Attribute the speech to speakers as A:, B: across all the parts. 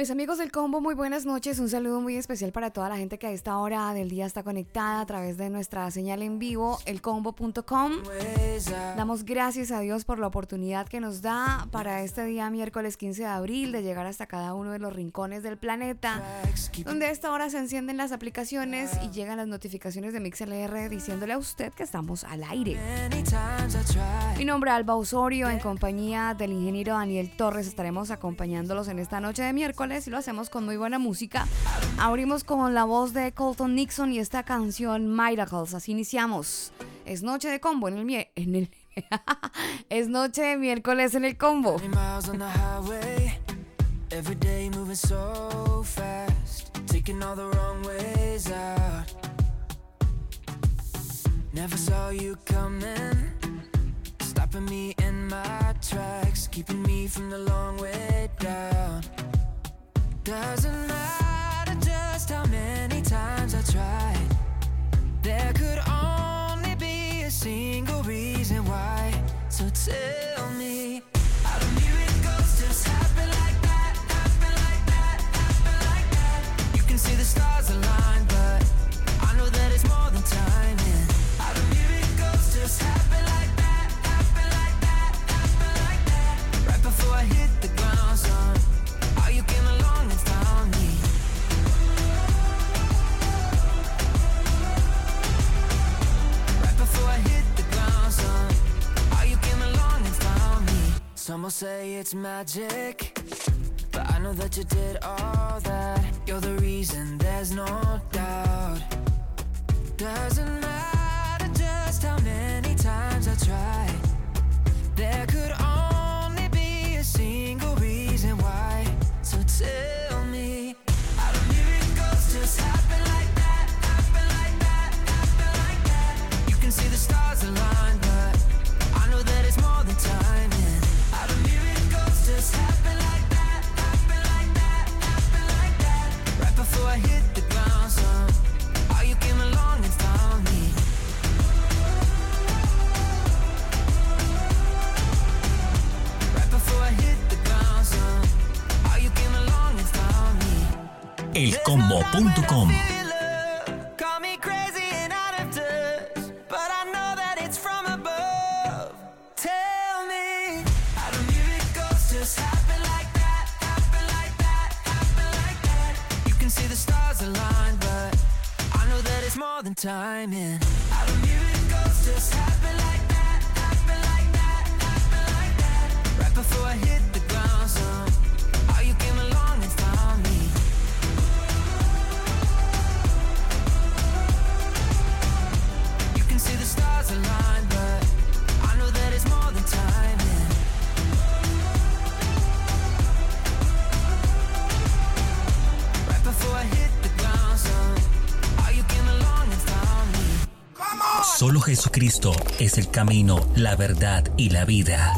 A: Mis amigos del combo, muy buenas noches. Un saludo muy especial para toda la gente que a esta hora del día está conectada a través de nuestra señal en vivo, elcombo.com. Damos gracias a Dios por la oportunidad que nos da para este día miércoles 15 de abril de llegar hasta cada uno de los rincones del planeta, donde a esta hora se encienden las aplicaciones y llegan las notificaciones de MixLR diciéndole a usted que estamos al aire. Mi nombre es Alba Osorio, en compañía del ingeniero Daniel Torres estaremos acompañándolos en esta noche de miércoles y lo hacemos con muy buena música. Abrimos con la voz de Colton Nixon y esta canción Miracles. Así iniciamos. Es noche de combo en el en el es noche de miércoles en el combo. Taking all the wrong ways out. Never saw you coming, stopping me in my tracks, keeping me from the long way down. Doesn't matter just how many times I tried. There could only be a single reason why. So tell me, do just like that? Like that? Like that? You can see the stars align, but I know that it's more than timing. Do miracles just happen like that? Happen like that? Happen like that? Right before I hit the ground, son. Some will say it's magic. But I know that you did all that. You're the reason, there's no doubt. Doesn't matter just how many times I tried.
B: Jesucristo es el camino, la verdad y la vida.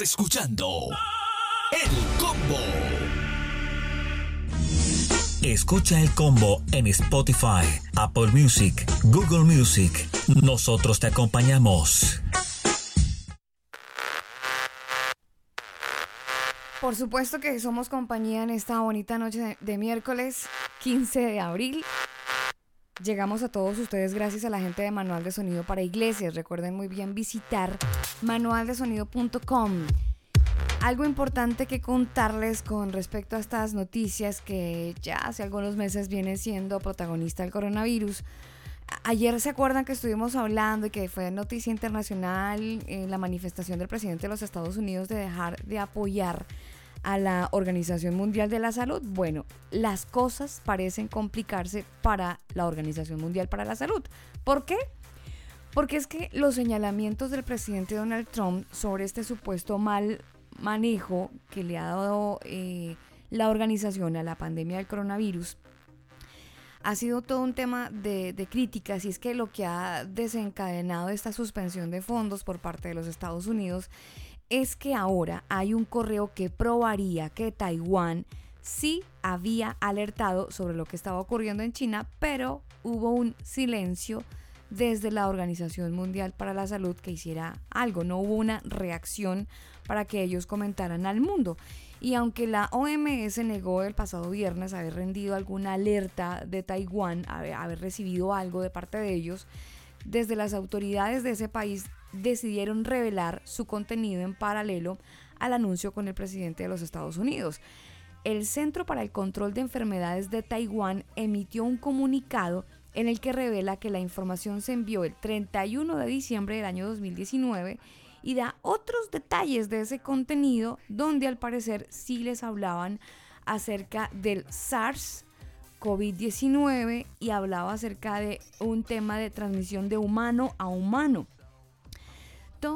C: Escuchando El Combo.
D: Escucha el combo en Spotify, Apple Music, Google Music. Nosotros te acompañamos.
E: Por supuesto que somos compañía en esta bonita noche de miércoles 15 de abril. Llegamos a todos ustedes gracias a la gente de Manual de Sonido para Iglesias. Recuerden muy bien visitar manualdesonido.com. Algo importante que contarles con respecto a estas noticias que ya hace algunos meses viene siendo protagonista el coronavirus. Ayer se acuerdan que estuvimos hablando y que fue noticia internacional en la manifestación del presidente de los Estados Unidos de dejar de apoyar a la Organización Mundial de la Salud. Bueno, las cosas parecen complicarse para la Organización Mundial para la Salud. ¿Por qué? Porque es que los señalamientos del presidente Donald Trump sobre este supuesto mal manejo que le ha dado eh, la organización a la pandemia del coronavirus ha sido todo un tema de, de críticas y es que lo que ha desencadenado esta suspensión de fondos por parte de los Estados Unidos es que ahora hay un correo que probaría que Taiwán sí había alertado sobre lo que estaba ocurriendo en China, pero hubo un silencio desde la Organización Mundial para la Salud que hiciera algo, no hubo una reacción para que ellos comentaran al mundo. Y aunque la OMS negó el pasado viernes haber rendido alguna alerta de Taiwán, haber, recibido algo de parte de ellos, desde las autoridades de ese país decidieron revelar su contenido en paralelo al anuncio con el presidente de los Estados Unidos. El Centro para el Control de Enfermedades de Taiwán emitió un comunicado en el que revela que la información se envió el 31 de diciembre del año 2019 y da otros detalles de ese contenido donde al parecer sí les hablaban acerca del SARS COVID-19 y hablaba acerca de un tema de transmisión de humano a humano.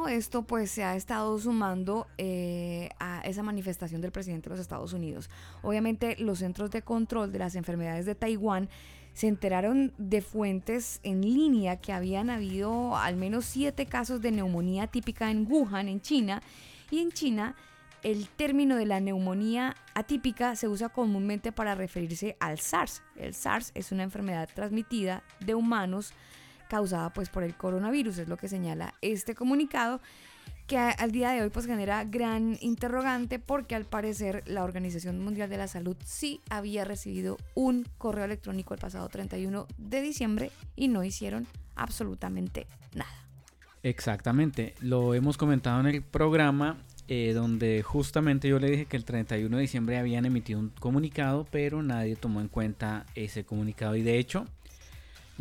E: Esto pues se ha estado sumando eh, a esa manifestación del presidente de los Estados Unidos. Obviamente los centros de control de las enfermedades de Taiwán se enteraron de fuentes en línea que habían habido al menos siete casos de neumonía típica en Wuhan, en China, y en China el término de la neumonía atípica se usa comúnmente para referirse al SARS. El SARS es una enfermedad transmitida de humanos causada pues por el coronavirus, es lo que señala este comunicado que al día de hoy pues genera gran interrogante porque al parecer la Organización Mundial de la Salud sí había recibido un correo electrónico el pasado 31 de diciembre y no hicieron absolutamente nada.
F: Exactamente, lo hemos comentado en el programa eh, donde justamente yo le dije que el 31 de diciembre habían emitido un comunicado, pero nadie tomó en cuenta ese comunicado y de hecho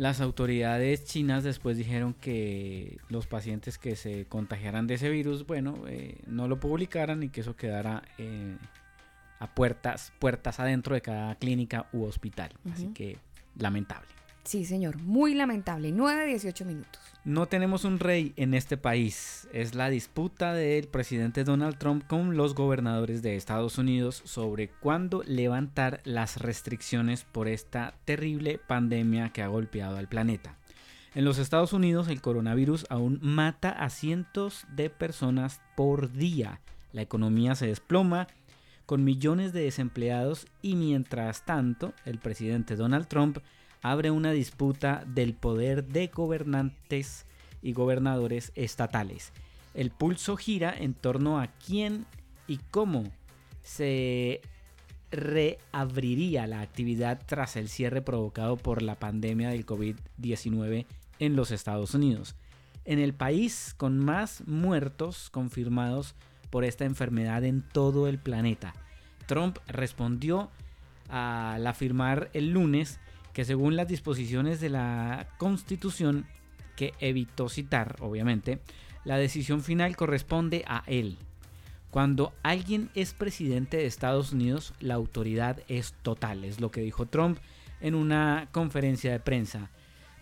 F: las autoridades chinas después dijeron que los pacientes que se contagiaran de ese virus, bueno, eh, no lo publicaran y que eso quedara eh, a puertas, puertas adentro de cada clínica u hospital. Así que lamentable.
E: Sí, señor, muy lamentable. 9, 18 minutos.
F: No tenemos un rey en este país. Es la disputa del presidente Donald Trump con los gobernadores de Estados Unidos sobre cuándo levantar las restricciones por esta terrible pandemia que ha golpeado al planeta. En los Estados Unidos el coronavirus aún mata a cientos de personas por día. La economía se desploma con millones de desempleados y mientras tanto el presidente Donald Trump abre una disputa del poder de gobernantes y gobernadores estatales. El pulso gira en torno a quién y cómo se reabriría la actividad tras el cierre provocado por la pandemia del COVID-19 en los Estados Unidos. En el país con más muertos confirmados por esta enfermedad en todo el planeta. Trump respondió al afirmar el lunes que según las disposiciones de la Constitución, que evitó citar, obviamente, la decisión final corresponde a él. Cuando alguien es presidente de Estados Unidos, la autoridad es total, es lo que dijo Trump en una conferencia de prensa.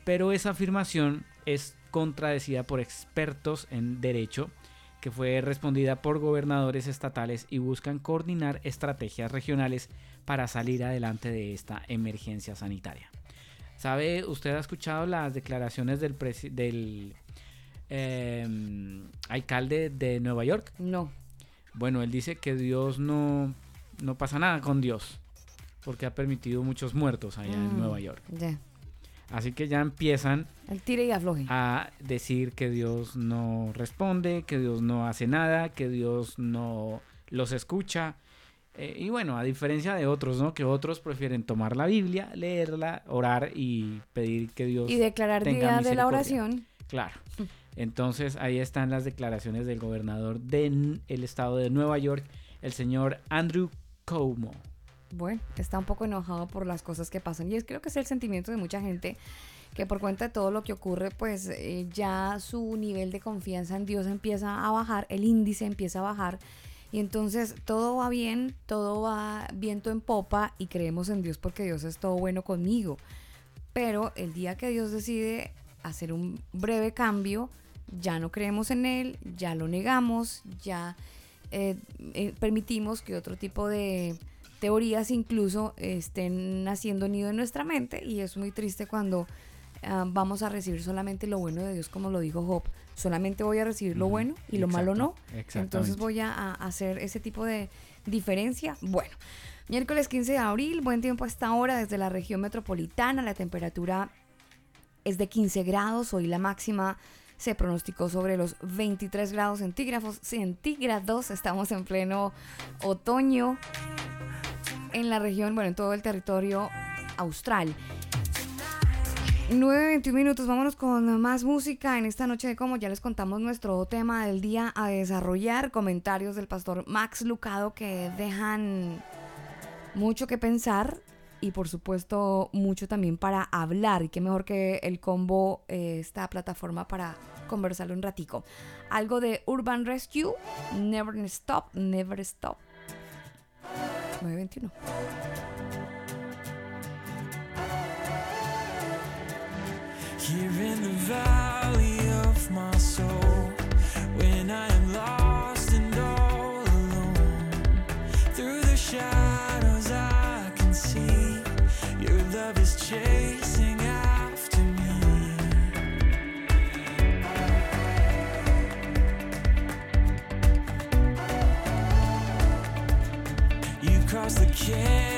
F: Pero esa afirmación es contradecida por expertos en derecho, que fue respondida por gobernadores estatales y buscan coordinar estrategias regionales para salir adelante de esta emergencia sanitaria. ¿Sabe? ¿Usted ha escuchado las declaraciones del, del em, alcalde de Nueva York?
E: No.
F: Bueno, él dice que Dios no, no pasa nada con Dios, porque ha permitido muchos muertos allá en mm, Nueva York. Así que ya empiezan
E: El tire y afloje.
F: a decir que Dios no responde, que Dios no hace nada, que Dios no los escucha. Eh, y bueno, a diferencia de otros, ¿no? Que otros prefieren tomar la Biblia, leerla, orar y pedir que Dios.
E: Y declarar día de la oración.
F: Claro. Entonces ahí están las declaraciones del gobernador del estado de Nueva York, el señor Andrew Cuomo.
E: Bueno, está un poco enojado por las cosas que pasan. Y es creo que es el sentimiento de mucha gente que por cuenta de todo lo que ocurre, pues eh, ya su nivel de confianza en Dios empieza a bajar, el índice empieza a bajar y entonces todo va bien, todo va viento en popa y creemos en Dios porque Dios es todo bueno conmigo. Pero el día que Dios decide hacer un breve cambio, ya no creemos en Él, ya lo negamos, ya eh, eh, permitimos que otro tipo de teorías incluso estén naciendo nido en nuestra mente y es muy triste cuando ah, vamos a recibir solamente lo bueno de Dios como lo dijo Job solamente voy a recibir lo bueno y lo malo no. Entonces voy a, hacer ese tipo de diferencia. Bueno, miércoles 15 de abril, buen tiempo a esta hora desde la región metropolitana. La temperatura es de 15 grados. Hoy la máxima se pronosticó sobre los 23 grados centígrados. centígrados. Estamos en pleno otoño en la región, bueno, en todo el territorio austral. 9.21 minutos, vámonos con más música en esta noche de como ya les contamos nuestro tema del día a desarrollar, comentarios del pastor Max Lucado que dejan mucho que pensar y por supuesto mucho también para hablar y qué mejor que el combo eh, esta plataforma para conversarlo un ratico. Algo de Urban Rescue, Never Stop, Never Stop. 921.
B: Here in the valley of my soul, when I am lost and all alone, through the shadows I can see your love is chasing after me. You cross the canyons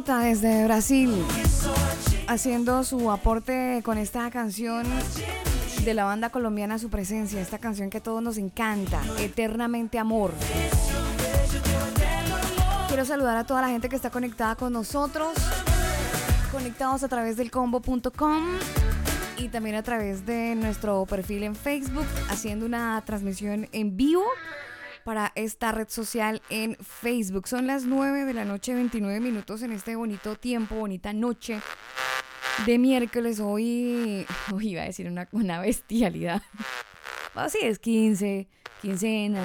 E: Desde Brasil. haciendo su aporte con esta canción de la banda colombiana Su Presencia, esta canción que a todos nos encanta, Eternamente Amor. Quiero saludar a toda la gente que está conectada con nosotros, conectados a través del combo.com y también a través de nuestro perfil en Facebook, haciendo una transmisión en vivo para esta red social en Facebook. Son las 9 de la noche, 29 minutos en este bonito tiempo, bonita noche de miércoles. Hoy, hoy iba a decir una, una bestialidad. Así es 15, quincena.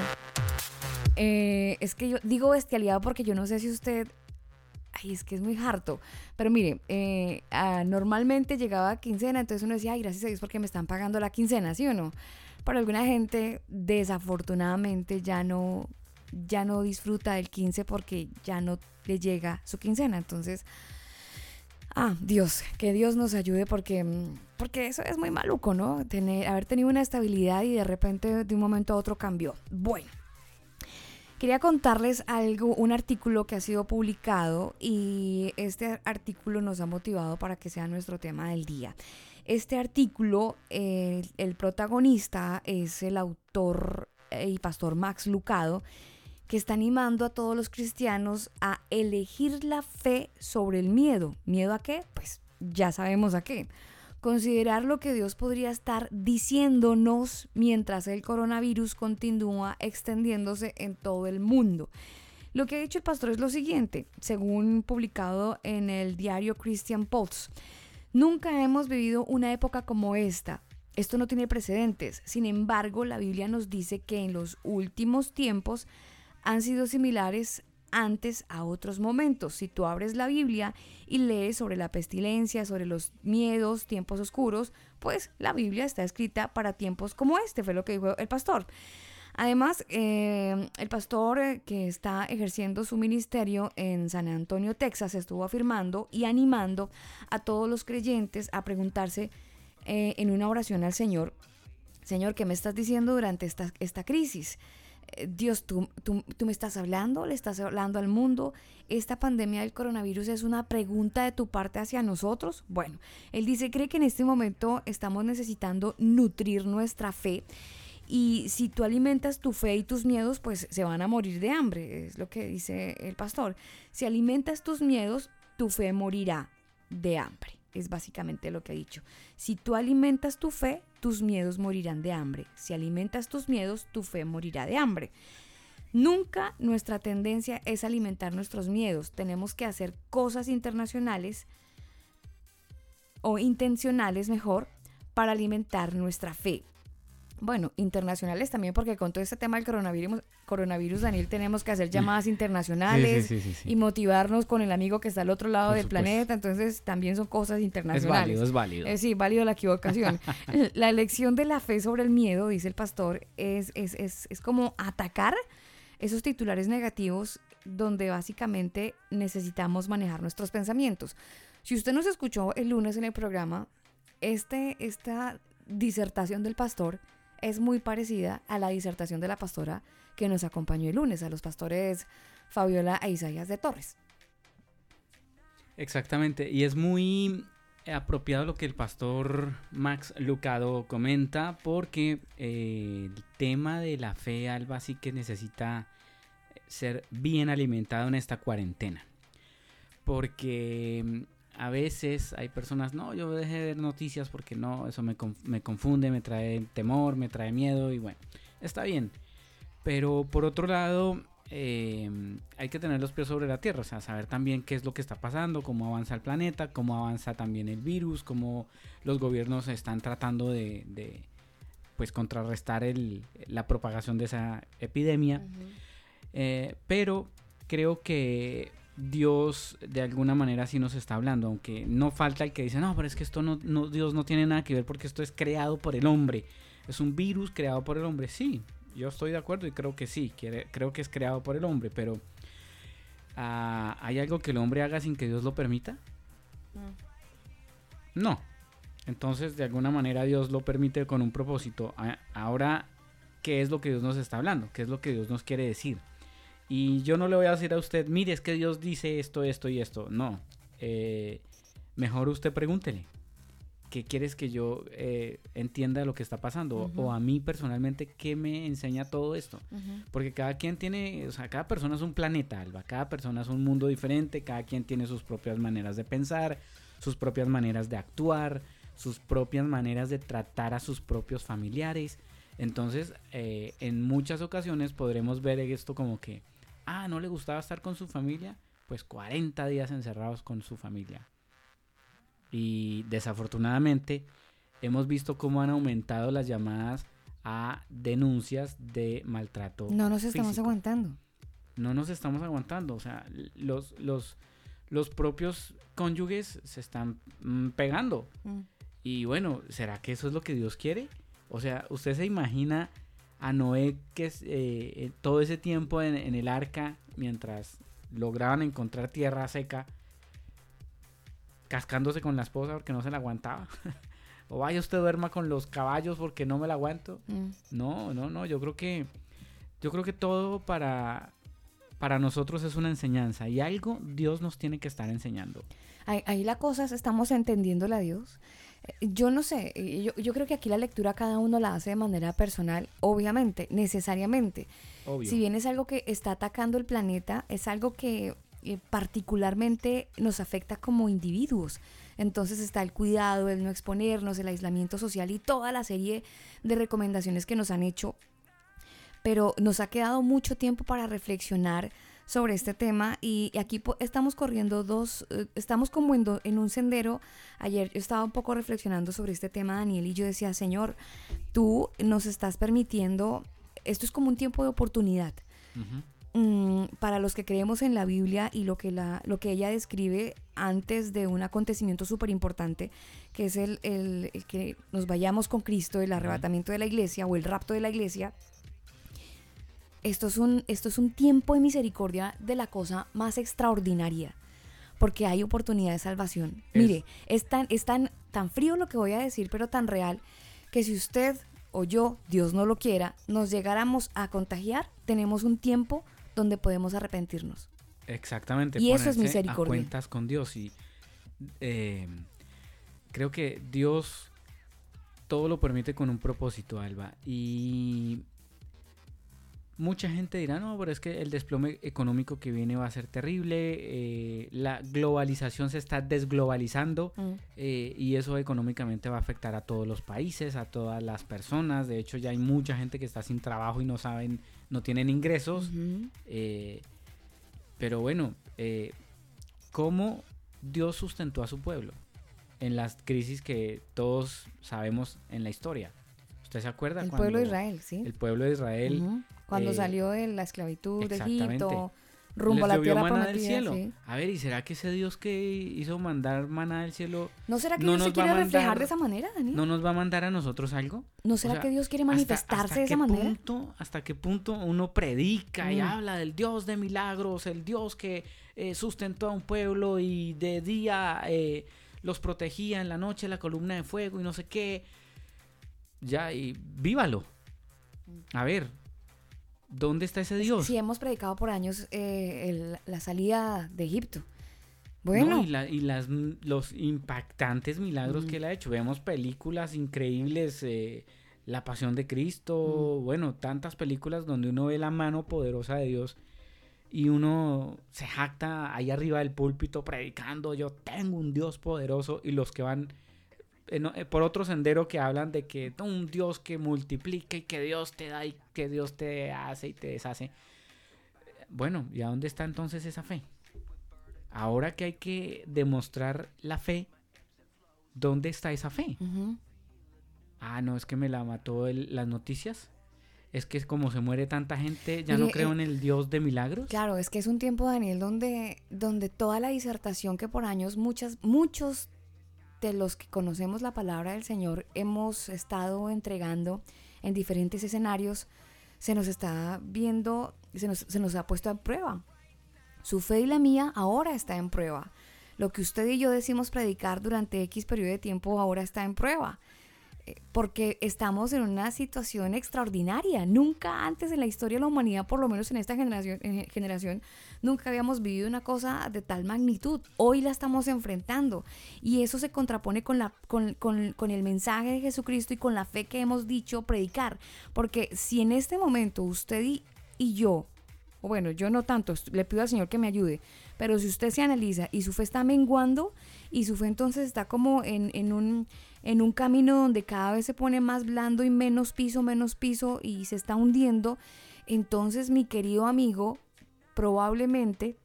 E: Eh, es que yo digo bestialidad porque yo no sé si usted ay, es que es muy harto. Pero mire, eh, ah, normalmente llegaba a quincena, entonces uno decía, ay, gracias a Dios porque me están pagando la quincena, ¿sí o no? Para alguna gente, desafortunadamente, ya no, ya no disfruta del 15 porque ya no le llega su quincena. Entonces, ah, Dios, que Dios nos ayude porque, porque eso es muy maluco, ¿no? Tener, haber tenido una estabilidad y de repente de un momento a otro cambió. Bueno. Quería contarles algo, un artículo que ha sido publicado y este artículo nos ha motivado para que sea nuestro tema del día. Este artículo, el protagonista es el autor eh, y pastor Max Lucado, que está animando a todos los cristianos a elegir la fe sobre el miedo. ¿Miedo a qué? Pues ya sabemos a qué considerar lo que Dios podría estar diciéndonos mientras el coronavirus continúa extendiéndose en todo el mundo. Lo que ha dicho el pastor es lo siguiente, según publicado en el diario Christian Pulse. Nunca hemos vivido una época como esta. Esto no tiene precedentes. Sin embargo, la Biblia nos dice que en los últimos tiempos han sido similares antes a otros momentos. Si tú abres la Biblia y lees sobre la pestilencia, sobre los miedos, tiempos oscuros, pues la Biblia está escrita para tiempos como este, fue lo que dijo el pastor. Además, eh, el pastor eh, que está ejerciendo su ministerio en San Antonio, Texas, estuvo afirmando y animando a todos los creyentes a preguntarse eh, en una oración al Señor, Señor, ¿qué me estás diciendo durante esta, esta crisis? Dios, ¿tú, tú, me estás hablando, le estás hablando al mundo. ¿Esta pandemia del coronavirus es una pregunta de tu parte hacia nosotros? Bueno, él dice, cree que en este momento estamos necesitando nutrir nuestra fe. Y si tú alimentas tu fe y tus miedos, pues se van a morir de hambre, es lo que dice el pastor. Si alimentas tus miedos, tu fe morirá de hambre es básicamente lo que ha dicho. Si tú alimentas tu fe, tus miedos morirán de hambre. Si alimentas tus miedos, tu fe morirá de hambre. Nunca nuestra tendencia es alimentar nuestros miedos. Tenemos que hacer cosas internacionales o intencionales mejor para alimentar nuestra fe bueno, internacionales también, porque con todo este tema del coronavirus, coronavirus Daniel, tenemos que hacer llamadas internacionales y motivarnos con el amigo que está al otro lado del planeta, entonces también son cosas internacionales.
F: Es válido, es válido.
E: Eh, sí, válido la equivocación. la elección de la fe sobre el miedo, dice el pastor, es, es, es, es como atacar esos titulares negativos donde básicamente necesitamos manejar nuestros pensamientos. Si usted nos escuchó el lunes en el programa, este, esta disertación del pastor es muy parecida a la disertación de la pastora que nos acompañó el lunes, a los pastores Fabiola e Isaías de Torres.
F: Exactamente, y es muy apropiado lo que el pastor Max Lucado comenta, porque eh, el tema de la fe, Alba, sí que necesita ser bien alimentado en esta cuarentena. Porque a veces hay personas, no, yo dejé de ver noticias porque no, eso me, me, confunde, me trae temor, me trae miedo y bueno, está bien. Pero por otro lado, em, hay que tener los pies sobre la tierra, o sea, saber también qué es lo que está pasando, cómo avanza el planeta, cómo avanza también el virus, cómo los gobiernos están tratando de, pues contrarrestar el, la propagación de esa epidemia. Eh, pero creo que Dios de alguna manera sí nos está hablando, aunque no falta el que dice, no, pero es que esto no, no, Dios no tiene nada que ver porque esto es creado por el hombre. Es un virus creado por el hombre. Sí, yo estoy de acuerdo y creo que sí, creo que es creado por el hombre, pero ah, ¿hay algo que el hombre haga sin que Dios lo permita? Mm. No. Entonces, de alguna manera Dios lo permite con un propósito. Ahora, ¿qué es lo que Dios nos está hablando? ¿Qué es lo que Dios nos quiere decir? Y yo no le voy a decir a usted, mire, es que Dios dice esto, esto y esto. No. Eh, mejor usted pregúntele. ¿Qué quieres que yo eh, entienda lo que está pasando? O a mí personalmente, ¿qué me enseña todo esto? Porque cada quien tiene, o sea, cada persona es un planeta, Alba. Cada persona es un mundo diferente, cada quien tiene sus propias maneras de pensar, sus propias maneras de actuar, sus propias maneras de tratar a sus propios familiares. Entonces, eh, en muchas ocasiones podremos ver esto como que, ah, no le gustaba estar con su familia, pues 40 días encerrados con su familia. Y desafortunadamente hemos visto cómo han aumentado las llamadas a denuncias de maltrato.
E: No nos estamos
F: físico.
E: aguantando.
F: No nos estamos aguantando. O sea, los, los, los propios cónyuges se están mm, pegando.
E: Mm.
F: Y bueno, ¿será que eso es lo que Dios quiere? O sea, usted se imagina a Noé que eh, eh, todo ese tiempo en, en el arca, mientras lograban encontrar tierra seca, cascándose con la esposa porque no se la aguantaba. o vaya usted duerma con los caballos porque no me la aguanto.
E: Mm.
F: No, no, no, yo creo que yo creo que todo para para nosotros es una enseñanza y algo Dios nos tiene que estar enseñando.
E: Ahí, ahí la cosa es, estamos entendiéndole a Dios. Yo no sé, eh, yo, yo creo que aquí la lectura cada uno la hace de manera personal, obviamente, necesariamente.
F: Obvio.
E: Si bien es algo que está atacando el planeta, es algo que eh, particularmente nos afecta como individuos. Entonces está el cuidado, el no exponernos, el aislamiento social y toda la serie de recomendaciones que nos han hecho. Pero nos ha quedado mucho tiempo para reflexionar sobre este tema y aquí po- estamos corriendo dos, eh, estamos como en, do- en un sendero. Ayer yo estaba un poco reflexionando sobre este tema, Daniel, y yo decía, Señor, tú nos estás permitiendo, esto es como un tiempo de oportunidad mm, para los que creemos en la Biblia y lo que, la, lo que ella describe antes de un acontecimiento súper importante, que es el, el- el que nos vayamos con Cristo, el arrebatamiento de la iglesia o el rapto de la iglesia. Esto es, un, esto es un tiempo de misericordia de la cosa más extraordinaria, porque hay oportunidad de salvación.
F: Es-
E: Mire, es tan, es tan, tan frío lo que voy a decir, pero tan real, que si usted o yo, Dios no lo quiera, nos llegáramos a contagiar, tenemos un tiempo donde podemos arrepentirnos.
F: Exactamente.
E: Y eso es misericordia.
F: A cuentas con Dios. Y eh, creo que Dios todo lo permite con un propósito, Alba. Y mucha gente dirá, no, pero es que el desplome económico que viene va a ser terrible. eh, la globalización se está desglobalizando. eh, y eso económicamente va a afectar a todos los países, a todas las personas. De hecho, ya hay mucha gente que está sin trabajo y no saben, no tienen ingresos. Eh, pero bueno, ¿cómo Dios sustentó a su pueblo en las crisis que todos sabemos en la historia? ¿Usted se acuerda?
E: El
F: cuando
E: pueblo de Israel, sí.
F: El pueblo de Israel.
E: Cuando
F: eh,
E: salió de la esclavitud de. Egipto, rumbo a la tierra
F: maná
E: prometida.
F: del cielo.
E: sí.
F: A ver, ¿y será que ese Dios que hizo mandar maná del cielo
E: ¿No será que
F: no
E: Dios se
F: nos a
E: quiere reflejar de esa manera, Daniel?
F: no nos va a mandar a nosotros algo?
E: ¿No
F: O
E: será
F: sea,
E: que Dios quiere
F: ¿hasta-
E: manifestarse
F: hasta
E: de esa
F: qué
E: manera?
F: Punto, ¿Hasta qué punto uno predica y
E: Mm.
F: habla del Dios de milagros, el Dios que eh, sustentó a un pueblo y de día eh, los protegía, en la noche la columna de fuego y no sé qué? Ya, y vívalo. A ver, ¿dónde está ese Dios?
E: Sí, hemos predicado por años eh, el- la salida de Egipto.
F: No,
E: Bueno,
F: y, la- y las, los impactantes milagros que él ha hecho. Vemos películas increíbles, eh, La Pasión de Cristo, bueno, tantas películas donde uno ve la mano poderosa de Dios y uno se jacta ahí arriba del púlpito predicando, yo tengo un Dios poderoso y los que van en eh, por otro sendero que hablan de que "No, un Dios que multiplica y que Dios te da y que Dios te hace y te deshace. Bueno, ¿y a dónde está entonces esa fe? Ahora que hay que demostrar la fe, ¿dónde está esa fe? Ah, no, es que me la mató el- las noticias. Es que es como se muere tanta gente, ya no creo
E: eh,
F: en el Dios de milagros.
E: Claro, es que es un tiempo, Daniel, donde, donde toda la disertación que por años muchas, muchos de los que conocemos la palabra del Señor hemos estado entregando en diferentes escenarios, se nos está viendo, se nos, se nos ha puesto a prueba. Su fe y la mía ahora está en prueba. Lo que usted y yo decimos predicar durante X periodo de tiempo ahora está en prueba. Eh, Porque estamos en una situación extraordinaria. Nunca antes en la historia de la humanidad, por lo menos en esta generación, en generación nunca habíamos vivido una cosa de tal magnitud. Hoy la estamos enfrentando y eso se contrapone con, la, con, con, con el mensaje de Jesucristo y con la fe que hemos dicho predicar. Porque si en este momento usted y, y yo, o bueno, yo no tanto, le pido al Señor que me ayude, pero si usted se analiza y su fe está menguando y su fe entonces está como en, en un en un camino donde cada vez se pone más blando y menos piso, menos piso y se está hundiendo, entonces mi querido amigo probablemente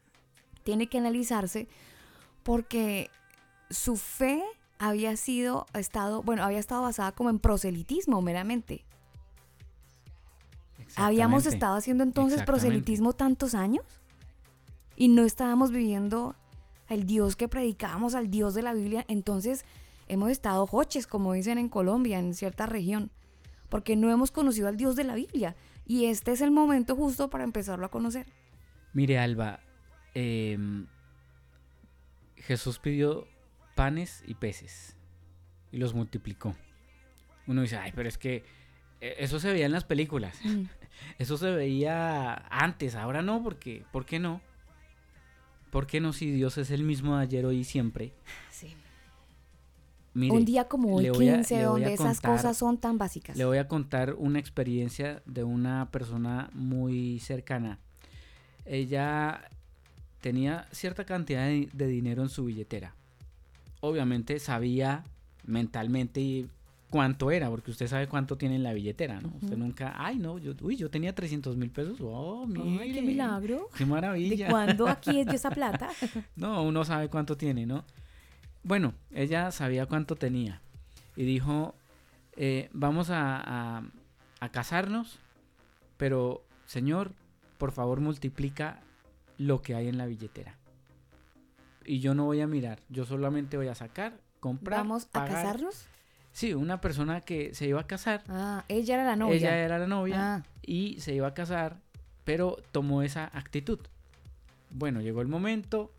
E: tiene que analizarse porque su fe había sido estado, bueno, había estado basada como en proselitismo meramente. Habíamos estado haciendo entonces proselitismo tantos años y no estábamos viviendo el Dios que predicábamos, al Dios de la Biblia. Entonces hemos estado hoches, como dicen en Colombia, en cierta región, porque no hemos conocido al Dios de la Biblia. Y este es el momento justo para empezarlo a conocer.
F: Mire, Alba, em, Jesús pidió panes y peces y los multiplicó. Uno dice, ay, pero es que eh, eso se veía en las películas.
E: Mm.
F: Eso se veía antes, ahora no, porque ¿por qué no? ¿Por qué no si Dios es el mismo de ayer, hoy y siempre?
E: Sí.
F: Mire,
E: Un día como hoy,
F: le voy a-
E: 15,
F: le voy a
E: donde esas cosas son tan básicas.
F: Le voy a contar una experiencia de una persona muy cercana. Ella tenía cierta cantidad de, de dinero en su billetera. Obviamente sabía mentalmente y cuánto era, porque usted sabe cuánto tiene en la billetera, ¿no? Usted nunca, ay no, yo, uy, yo tenía 300 mil pesos. Oh,
E: Ay, qué
F: mire,
E: milagro.
F: Qué maravilla.
E: ¿De cuándo aquí es de esa plata?
F: No, uno sabe cuánto tiene, ¿no? Bueno, ella sabía cuánto tenía y dijo, eh, vamos a, a- a casarnos, pero Señor, por favor multiplica lo que hay en la billetera. Y yo no voy a mirar, yo solamente voy a sacar, comprar.
E: ¿Vamos a casarnos?
F: Sí, una persona que se iba a casar,
E: Ah, ella era la novia.
F: ella era la novia
E: Ah.
F: y se iba a casar, pero tomó esa actitud. Bueno, llegó el momento,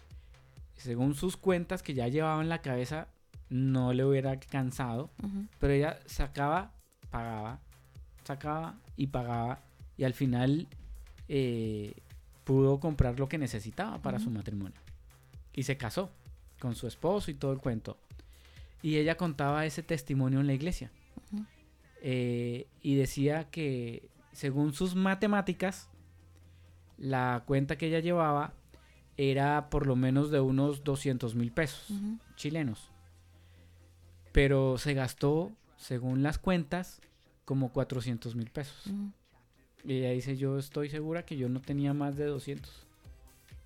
F: según sus cuentas que ya llevaba en la cabeza, no le hubiera alcanzado,
E: Ujú.
F: pero ella sacaba, pagaba, sacaba y pagaba, y al final eh, pudo comprar lo que necesitaba para su matrimonio. Y se casó con su esposo y todo el cuento. Y ella contaba ese testimonio en la iglesia. Eh, y decía que según sus matemáticas, la cuenta que ella llevaba era por lo menos de unos 200 mil pesos chilenos. Pero se gastó, según las cuentas, como 400 mil pesos. Y ella dice, yo estoy segura que yo no tenía más de 200.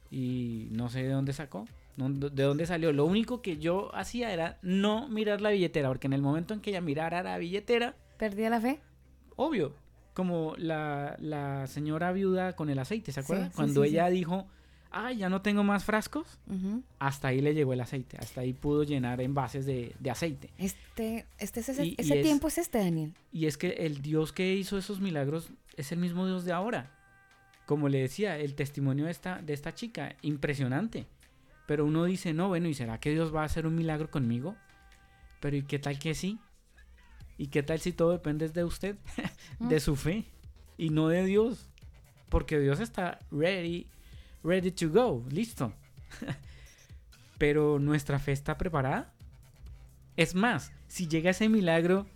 F: Y no sé de dónde sacó, no- de dónde salió. Lo único que yo hacía era no mirar la billetera, porque en el momento en que ella mirara la billetera,
E: ¿Perdía la fe?
F: obvio, como la, la señora viuda con el aceite, ¿se
E: Sí,
F: acuerdan?
E: sí,
F: Cuando
E: sí,
F: ella dijo, ay, ya no tengo más frascos, hasta ahí le llegó el aceite, hasta ahí pudo llenar envases de, de aceite.
E: Este, este es ese,
F: Y- y
E: ese
F: es-
E: tiempo es este, Daniel.
F: Y es que el Dios que hizo esos milagros es el mismo Dios de ahora. Como le decía, el testimonio de esta, de esta chica, impresionante. Pero uno dice, no, bueno, ¿y será que Dios va a hacer un milagro conmigo? Pero ¿y qué tal que sí? ¿Y qué tal si todo depende de usted? de su fe y no de Dios. Porque Dios está ready, ready to go, listo. Pero nuestra fe está preparada. Es más, si llega ese milagro,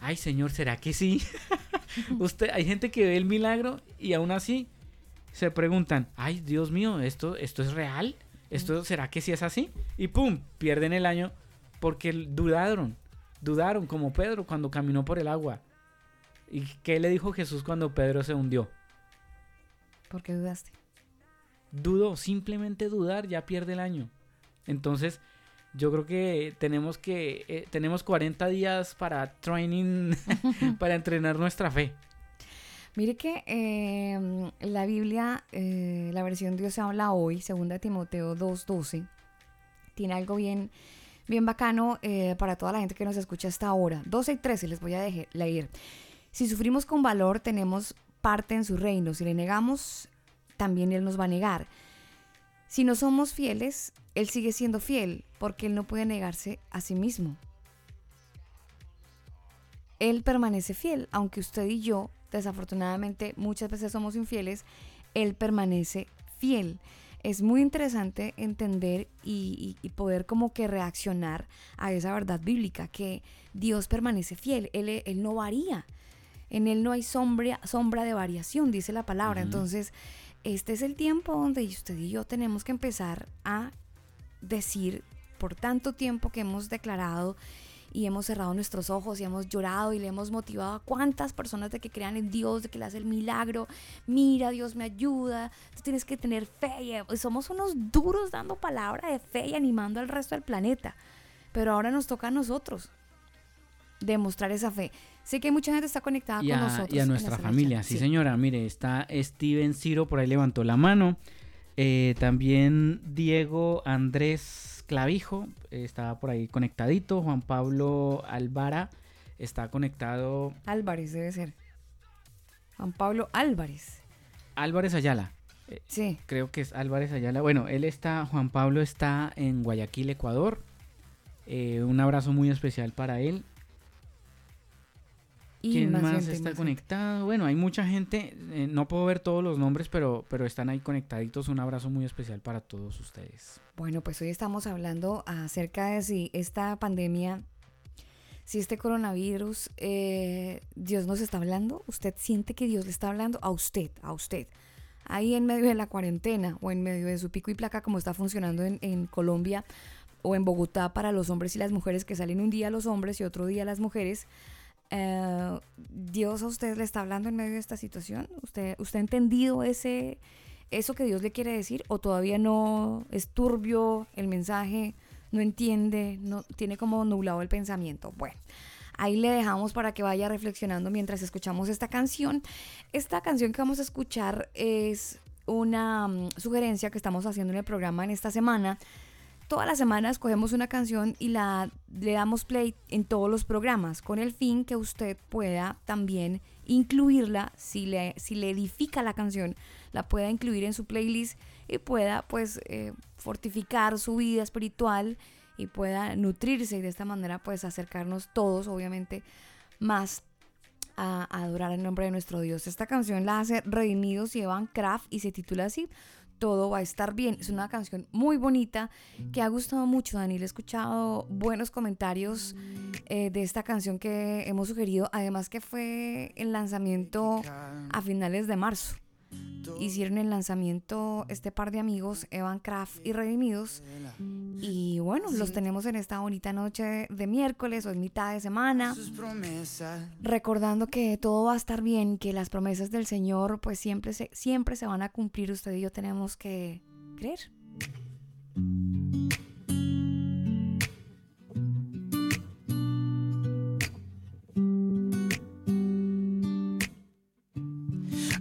F: ay Señor, ¿será que sí? Usted, hay gente que ve el milagro y aún así se preguntan, ay Dios mío, esto, esto es real, esto será que sí es así y pum, pierden el año porque dudaron, dudaron como Pedro cuando caminó por el agua. ¿Y qué le dijo Jesús cuando Pedro se hundió?
E: ¿Por qué dudaste?
F: Dudó, simplemente dudar ya pierde el año. Entonces, yo creo que tenemos que eh, tenemos 40 días para training para entrenar nuestra fe.
E: Mire que eh, la Biblia, eh, la versión Dios habla hoy, 2 Timoteo 2.12, tiene algo bien, bien bacano eh, para toda la gente que nos escucha hasta ahora. 12 y 13 les voy a leer. Si sufrimos con valor, tenemos parte en su reino. Si le negamos, también Él nos va a negar. Si no somos fieles, Él sigue siendo fiel, porque Él no puede negarse a sí mismo. Él permanece fiel, aunque usted y yo, desafortunadamente, muchas veces somos infieles, Él permanece fiel. es muy interesante entender y, y- y poder como que reaccionar a esa verdad bíblica, que Dios permanece fiel, Él, él no varía, en Él no hay sombra, sombra de variación, dice la palabra. Entonces, este es el tiempo donde usted y yo tenemos que empezar a decir, por tanto tiempo que hemos declarado y hemos cerrado nuestros ojos y hemos llorado y le hemos motivado a cuántas personas de que crean en Dios, de que le hace el milagro, mira, Dios me ayuda, tú tienes que tener fe. Y somos unos duros dando palabra de fe y animando al resto del planeta. Pero ahora nos toca a nosotros demostrar esa fe. Sé que mucha gente está conectada
F: y
E: con
F: a,
E: nosotros.
F: y a nuestra familia. Sí, señora, mire, está Steven Ciro, por ahí levantó la mano. Eh, también Diego Andrés Clavijo eh, está por ahí conectadito. Juan Pablo Alvara está conectado.
E: Álvarez debe ser. Juan Pablo Álvarez.
F: Álvarez Ayala. eh,
E: Sí.
F: creo que es Álvarez Ayala. Bueno, él está, Juan Pablo está en Guayaquil, Ecuador. Eh, un abrazo muy especial para él. ¿Quién más,
E: gente,
F: está
E: más gente.
F: conectado? Bueno, hay mucha gente. eh, no puedo ver todos los nombres, pero, pero están ahí conectaditos. Un abrazo muy especial para todos ustedes.
E: Bueno, pues hoy estamos hablando acerca de si esta pandemia, si este coronavirus, eh, Dios nos está hablando. ¿Usted siente que Dios le está hablando a usted, a usted? Ahí en medio de la cuarentena o en medio de su pico y placa como está funcionando en, en Colombia o en Bogotá para los hombres y las mujeres que salen un día los hombres y otro día las mujeres. Eh, Dios a usted le está hablando en medio de esta situación. ¿Usted, usted ha entendido ese, eso que Dios le quiere decir o todavía no es turbio el mensaje, no entiende, no tiene como nublado el pensamiento. Bueno, ahí le dejamos para que vaya reflexionando mientras escuchamos esta canción. Esta canción que vamos a escuchar es una mm, sugerencia que estamos haciendo en el programa en esta semana. Todas las semanas cogemos una canción y la le damos play en todos los programas con el fin que usted pueda también incluirla si le, si le edifica la canción, la pueda incluir en su playlist y pueda pues eh, fortificar su vida espiritual y pueda nutrirse y de esta manera pues acercarnos todos obviamente más a, adorar el nombre de nuestro Dios. Esta canción la hace Redimidos y Evan Kraft y se titula así, Todo va a estar bien. Es una canción muy bonita que ha gustado mucho, Daniel. He escuchado buenos comentarios eh, de esta canción que hemos sugerido, además que fue el lanzamiento a finales de marzo. Hicieron el lanzamiento este par de amigos, Evan Kraft y Redimidos. Y bueno, los tenemos en esta bonita noche de miércoles o en mitad de semana recordando que todo va a estar bien, que las promesas del Señor pues siempre se, siempre se van a cumplir. Usted y yo tenemos que creer.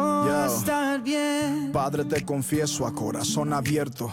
G: A estar bien.
H: Padre, te confieso a corazón abierto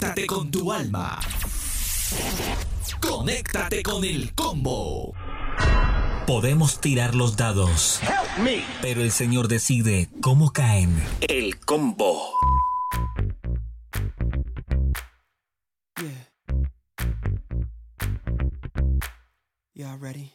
C: Conéctate con tu alma. Conéctate con el combo.
I: Podemos tirar los dados. Help me. Pero el Señor decide cómo caen. El combo.
G: Yeah. Ready?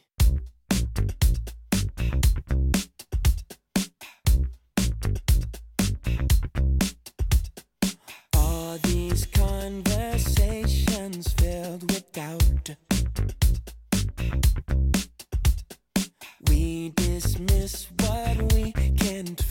A: dismiss what we can't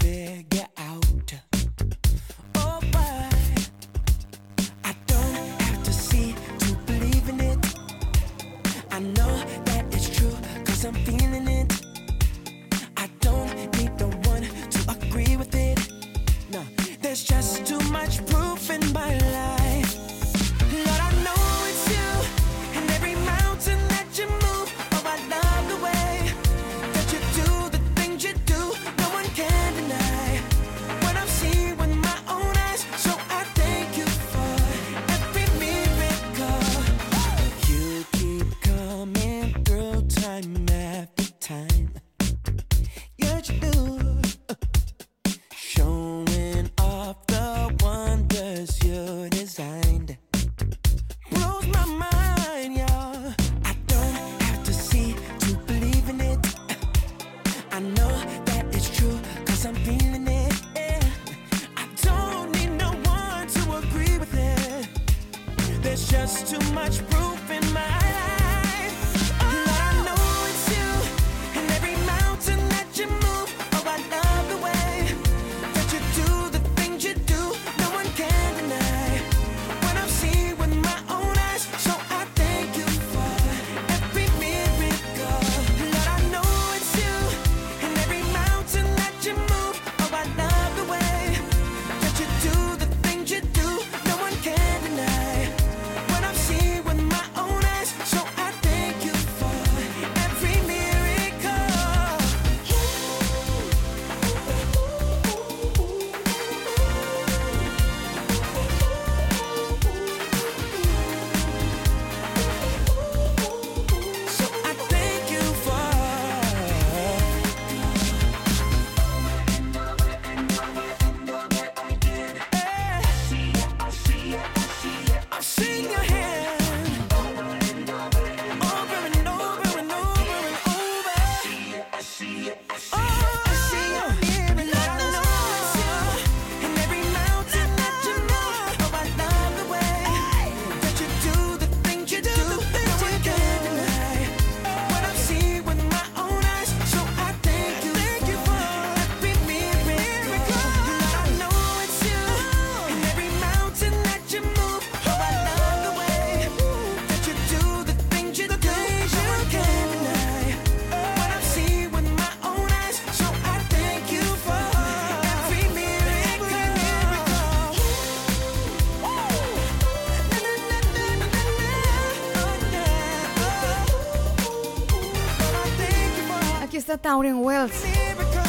E: Tauren Wells.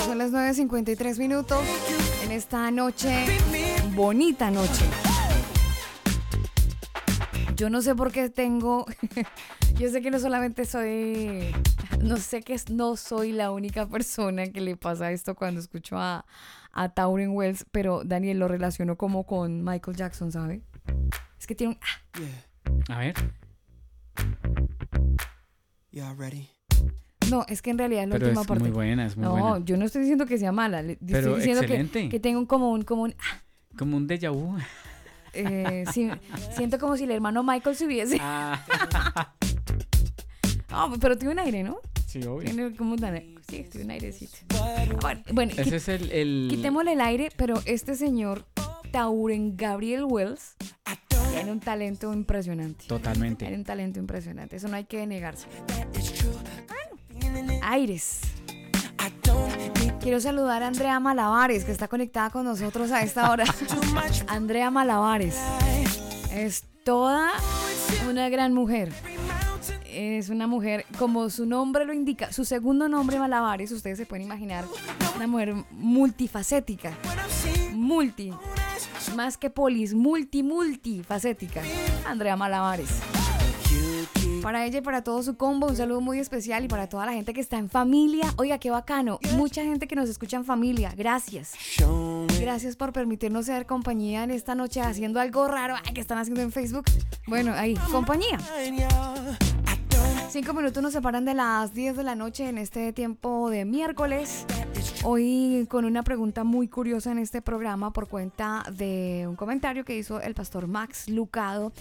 E: Son las 9.53 minutos en esta noche, bonita noche. Yo no sé por qué tengo, yo sé que no solamente soy, no sé que no soy la única persona que le pasa esto cuando escucho a, Tauren Wells, pero Daniel lo relacionó como con Michael Jackson, ¿sabe? Es que tiene un... Ah.
F: A ver.
G: Yeah, ready.
E: No, es que en realidad es la
F: pero
E: última
F: es
E: parte.
F: muy buena, es muy
E: no,
F: buena.
E: yo no estoy diciendo que sea mala. estoy diciendo que,
F: excelente.
E: que tengo un como un. Como un ah,
F: Como un déjà vu.
E: eh, sí, siento como si el hermano Michael se hubiese.
F: Ah,
E: Ah, pero tiene un aire, ¿no?
F: sí, obvio.
E: Tiene como un aire. Sí, tiene un airecito. Bueno, bueno
F: Ese
E: quit-
F: es el... el-
E: quitémosle el aire, pero este señor, Tauren Gabriel Wells, tiene un talento impresionante. Tiene
F: Totalmente.
E: un talento impresionante. Eso no hay que negarse. Aires. Quiero saludar a Andrea Malabares, que está conectada con nosotros a esta hora. Andrea Malabares. Es toda una gran mujer. Es una mujer, como su nombre lo indica, su segundo nombre Malabares, ustedes se pueden imaginar, una mujer multifacética. Multi. Más que polis, multi, multifacética. Andrea Malabares. Para ella y para todo su combo, un saludo muy especial y para toda la gente que está en familia. Oiga, qué bacano. Mucha gente que nos escucha en familia. Gracias. Gracias por permitirnos ser compañía en esta noche haciendo algo raro ay, que están haciendo en Facebook. Bueno, ahí, compañía. Cinco minutos nos separan de las 10 de la noche en este tiempo de miércoles. Hoy con una pregunta muy curiosa en este programa por cuenta de un comentario que hizo el pastor Max Lucado.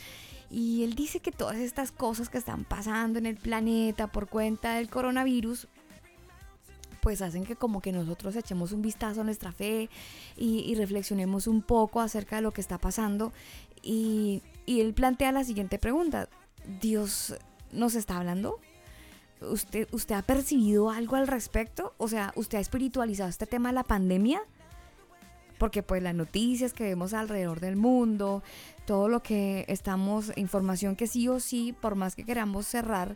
E: Y él dice que todas estas cosas que están pasando en el planeta por cuenta del coronavirus, pues hacen que como que nosotros echemos un vistazo a nuestra fe y, reflexionemos un poco acerca de lo que está pasando. Y, y él plantea la siguiente pregunta. ¿Dios nos está hablando? ¿Usted, ¿Usted ha percibido algo al respecto? O sea, ¿usted ha espiritualizado este tema de la pandemia? Porque pues las noticias que vemos alrededor del mundo, todo lo que estamos, información que sí o sí, por más que queramos cerrar,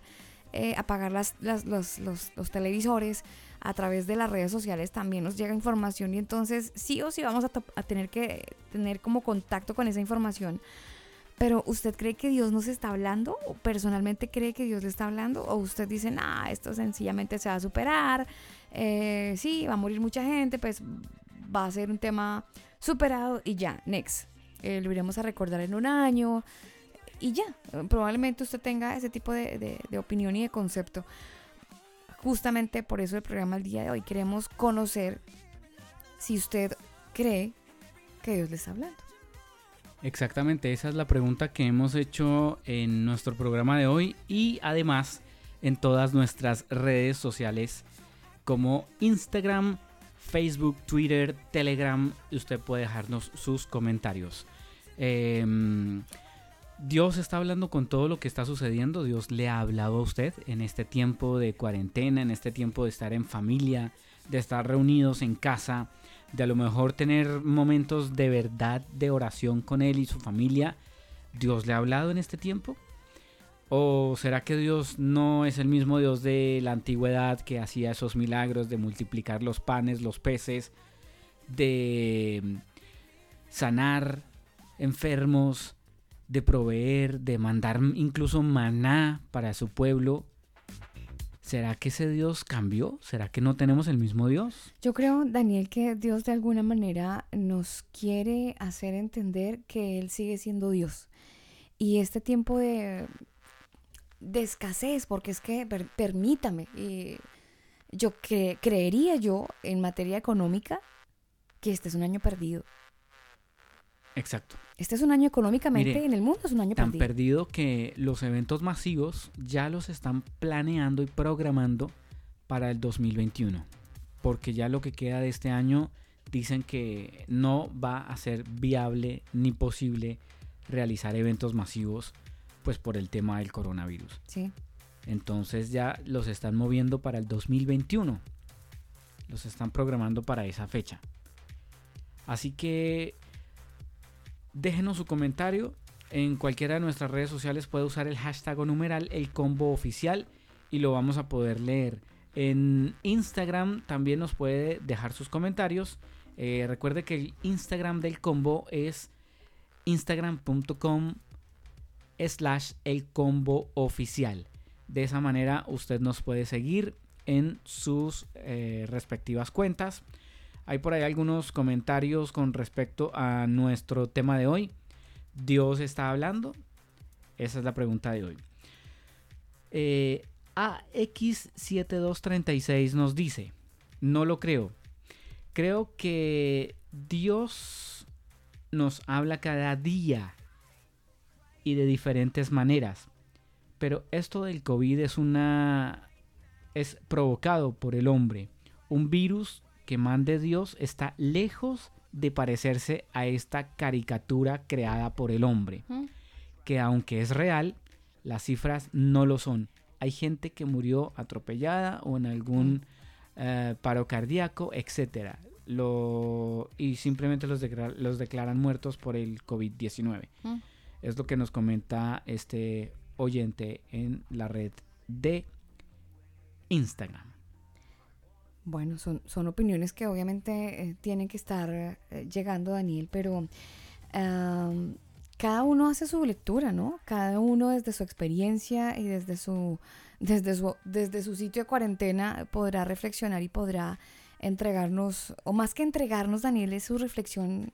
E: eh, apagar las, los, los- televisores, a través de las redes sociales también nos llega información y entonces sí o sí vamos a, tener que tener como contacto con esa información. Pero ¿usted cree que Dios nos está hablando? ¿O personalmente cree que Dios le está hablando? ¿O usted dice, nah, esto sencillamente se va a superar? eh, sí, va a morir mucha gente, pues va a ser un tema superado y ya, next. Eh, lo iremos a recordar en un año y ya. Probablemente usted tenga ese tipo de, de- de opinión y de concepto. Justamente por eso el programa el día de hoy queremos conocer si usted cree que Dios le está hablando.
F: Exactamente, esa es la pregunta que hemos hecho en nuestro programa de hoy y además en todas nuestras redes sociales como Instagram, Facebook, Twitter, Telegram. Usted puede dejarnos sus comentarios. Em, Dios está hablando con todo lo que está sucediendo. Dios le ha hablado a usted en este tiempo de cuarentena, en este tiempo de estar en familia, de estar reunidos en casa, de a lo mejor tener momentos de verdad de oración con Él y su familia. ¿Dios le ha hablado en este tiempo? ¿O será que Dios no es el mismo Dios de la antigüedad que hacía esos milagros de multiplicar los panes, los peces, de mm, sanar enfermos, de proveer, de mandar incluso maná para su pueblo? ¿Será que ese Dios cambió? ¿Será que no tenemos el mismo Dios?
E: Yo creo, Daniel, que Dios de alguna manera nos quiere hacer entender que Él sigue siendo Dios. Y este tiempo de, de escasez, porque es que, per- permítame, y yo cre- creería yo en materia económica que este es un año perdido.
F: Exacto.
E: Este es un año económicamente
F: Mire,
E: en el mundo, es un año
F: tan
E: perdido.
F: perdido que los eventos masivos ya los están planeando y programando para el 2021. Porque ya lo que queda de este año dicen que no va a ser viable ni posible realizar eventos masivos pues por el tema del coronavirus.
E: Sí.
F: Entonces ya los están moviendo para el 2021. Los están programando para esa fecha. Así que déjenos su comentario. En cualquiera de nuestras redes sociales puede usar el hashtag o numeral el combo oficial y lo vamos a poder leer. En Instagram también nos puede dejar sus comentarios. Eh, recuerde que el Instagram del combo es instagram.com slash el combo oficial. De esa manera usted nos puede seguir en sus eh, respectivas cuentas. Hay por ahí algunos comentarios con respecto a nuestro tema de hoy. ¿Dios está hablando? Esa es la pregunta de hoy. Eh, AX7236 nos dice, no lo creo. Creo que Dios nos habla cada día y de diferentes maneras. Pero esto del COVID es una es provocado por el hombre. Un virus que mande Dios está lejos de parecerse a esta caricatura creada por el hombre. Que aunque es real, las cifras no lo son. Hay gente que murió atropellada o en algún eh, paro cardíaco, etc. Lo, y simplemente los, los declaran muertos por el COVID-19. Es lo que nos comenta este oyente en la red de Instagram.
E: Bueno, son, son opiniones que obviamente eh, tienen que estar eh, llegando, Daniel, pero cada uno hace su lectura, ¿no? Cada uno desde su experiencia y desde su, desde su, desde su sitio de cuarentena podrá reflexionar y podrá entregarnos, o más que entregarnos, Daniel, es su reflexión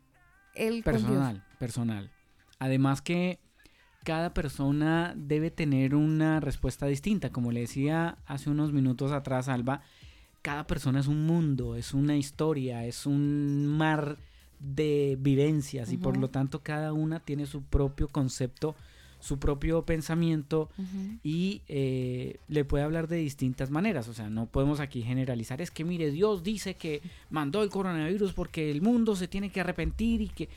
E: el
F: personal, personal. Además que cada persona debe tener una respuesta distinta. Como le decía hace unos minutos atrás, Alba, cada persona es un mundo, es una historia, es un mar de vivencias y por lo tanto cada una tiene su propio concepto, su propio pensamiento y eh, le puede hablar de distintas maneras. O sea, no podemos aquí generalizar. Es que mire, Dios dice que mandó el coronavirus porque el mundo se tiene que arrepentir y que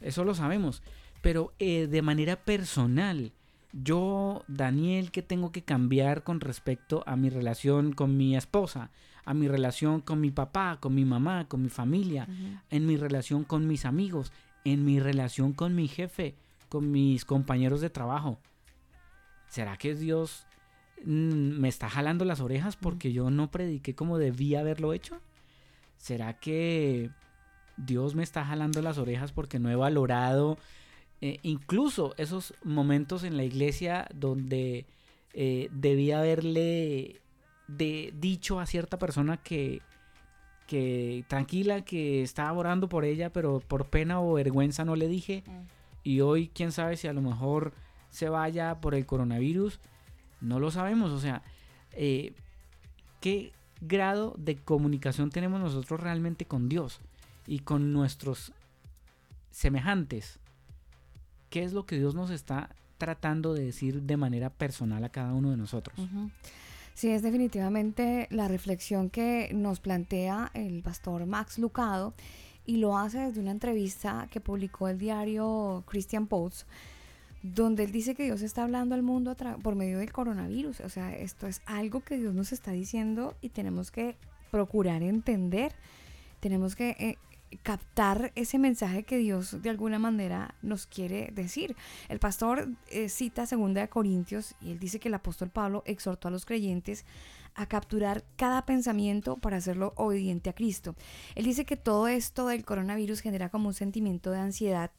F: eso lo sabemos pero eh, de manera personal, yo, Daniel, ¿qué tengo que cambiar con respecto a mi relación con mi esposa, a mi relación con mi papá, con mi mamá, con mi familia, en mi relación con mis amigos, en mi relación con mi jefe, con mis compañeros de trabajo? ¿Será que Dios mm, me está jalando las orejas porque yo no prediqué como debía haberlo hecho? ¿Será que Dios me está jalando las orejas porque no he valorado eh, incluso esos momentos en la iglesia donde eh, debía haberle de, dicho a cierta persona que, que tranquila, que estaba orando por ella, pero por pena o vergüenza no le dije. Mm. Y hoy, quién sabe si a lo mejor se vaya por el coronavirus. No lo sabemos. O sea, eh, ¿qué grado de comunicación tenemos nosotros realmente con Dios y con nuestros semejantes? Qué es lo que Dios nos está tratando de decir de manera personal a cada uno de nosotros.
E: Sí, es definitivamente la reflexión que nos plantea el pastor Max Lucado y lo hace desde una entrevista que publicó el diario Christian Post, donde él dice que Dios está hablando al mundo por medio del coronavirus. O sea, esto es algo que Dios nos está diciendo y tenemos que procurar entender. Tenemos que eh, captar ese mensaje que Dios de alguna manera nos quiere decir. El pastor eh, cita segunda de Corintios y él dice que el apóstol Pablo exhortó a los creyentes a capturar cada pensamiento para hacerlo obediente a Cristo. Él dice que todo esto del coronavirus genera como un sentimiento de ansiedad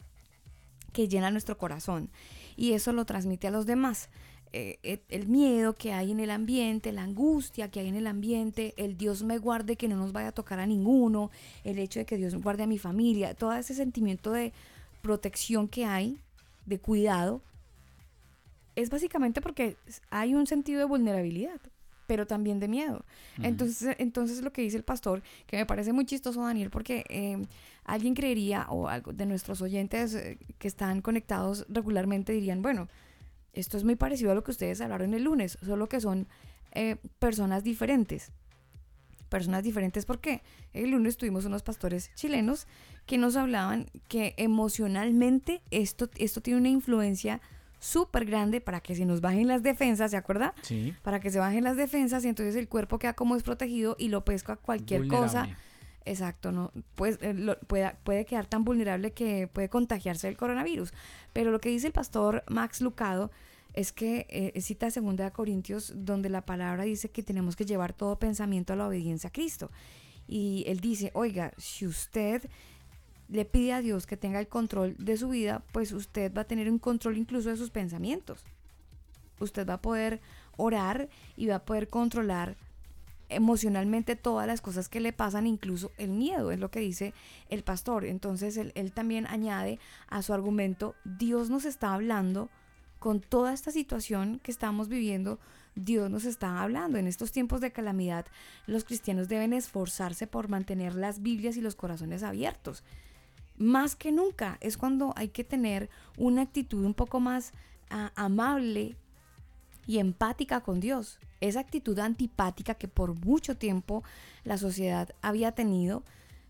E: que llena nuestro corazón y eso lo transmite a los demás. Eh, eh, el miedo que hay en el ambiente, la angustia que hay en el ambiente, el Dios me guarde que no nos vaya a tocar a ninguno, el hecho de que Dios guarde a mi familia, todo ese sentimiento de protección que hay, de cuidado, es básicamente porque hay un sentido de vulnerabilidad, pero también de miedo. Entonces, entonces lo que dice el pastor, que me parece muy chistoso, Daniel, porque eh, alguien creería, o algo de nuestros oyentes que están conectados regularmente dirían, bueno, esto es muy parecido a lo que ustedes hablaron el lunes, solo que son eh, personas diferentes. Personas diferentes porque el lunes tuvimos unos pastores chilenos que nos hablaban que emocionalmente esto, esto tiene una influencia súper grande para que se nos bajen las defensas, ¿se acuerda?
F: Sí.
E: Para que se bajen las defensas y entonces el cuerpo queda como desprotegido y lo pesca cualquier cosa. Exacto, no pues, eh, puede, quedar tan vulnerable que puede contagiarse del coronavirus. Pero lo que dice el pastor Max Lucado es que eh, cita segunda de Corintios donde la palabra dice que tenemos que llevar todo pensamiento a la obediencia a Cristo. Y él dice, oiga, si usted le pide a Dios que tenga el control de su vida, pues usted va a tener un control incluso de sus pensamientos. Usted va a poder orar y va a poder controlar emocionalmente todas las cosas que le pasan, incluso el miedo, es lo que dice el pastor. Entonces él, también añade a su argumento, Dios nos está hablando con toda esta situación que estamos viviendo, Dios nos está hablando. En estos tiempos de calamidad, los cristianos deben esforzarse por mantener las Biblias y los corazones abiertos. Más que nunca es cuando hay que tener una actitud un poco más ah, amable y empática con Dios. Esa actitud antipática que por mucho tiempo la sociedad había tenido,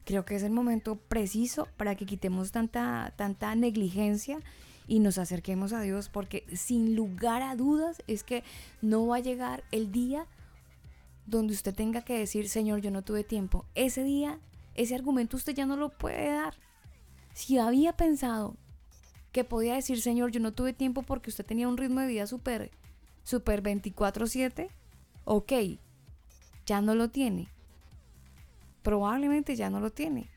E: creo que es el momento preciso para que quitemos tanta, tanta negligencia y nos acerquemos a Dios porque sin lugar a dudas es que no va a llegar el día donde usted tenga que decir, Señor, yo no tuve tiempo. Ese día, ese argumento usted ya no lo puede dar. Si había pensado que podía decir, Señor, yo no tuve tiempo porque usted tenía un ritmo de vida súper, súper 24/7, ok, ya no lo tiene. Probablemente ya no lo tiene.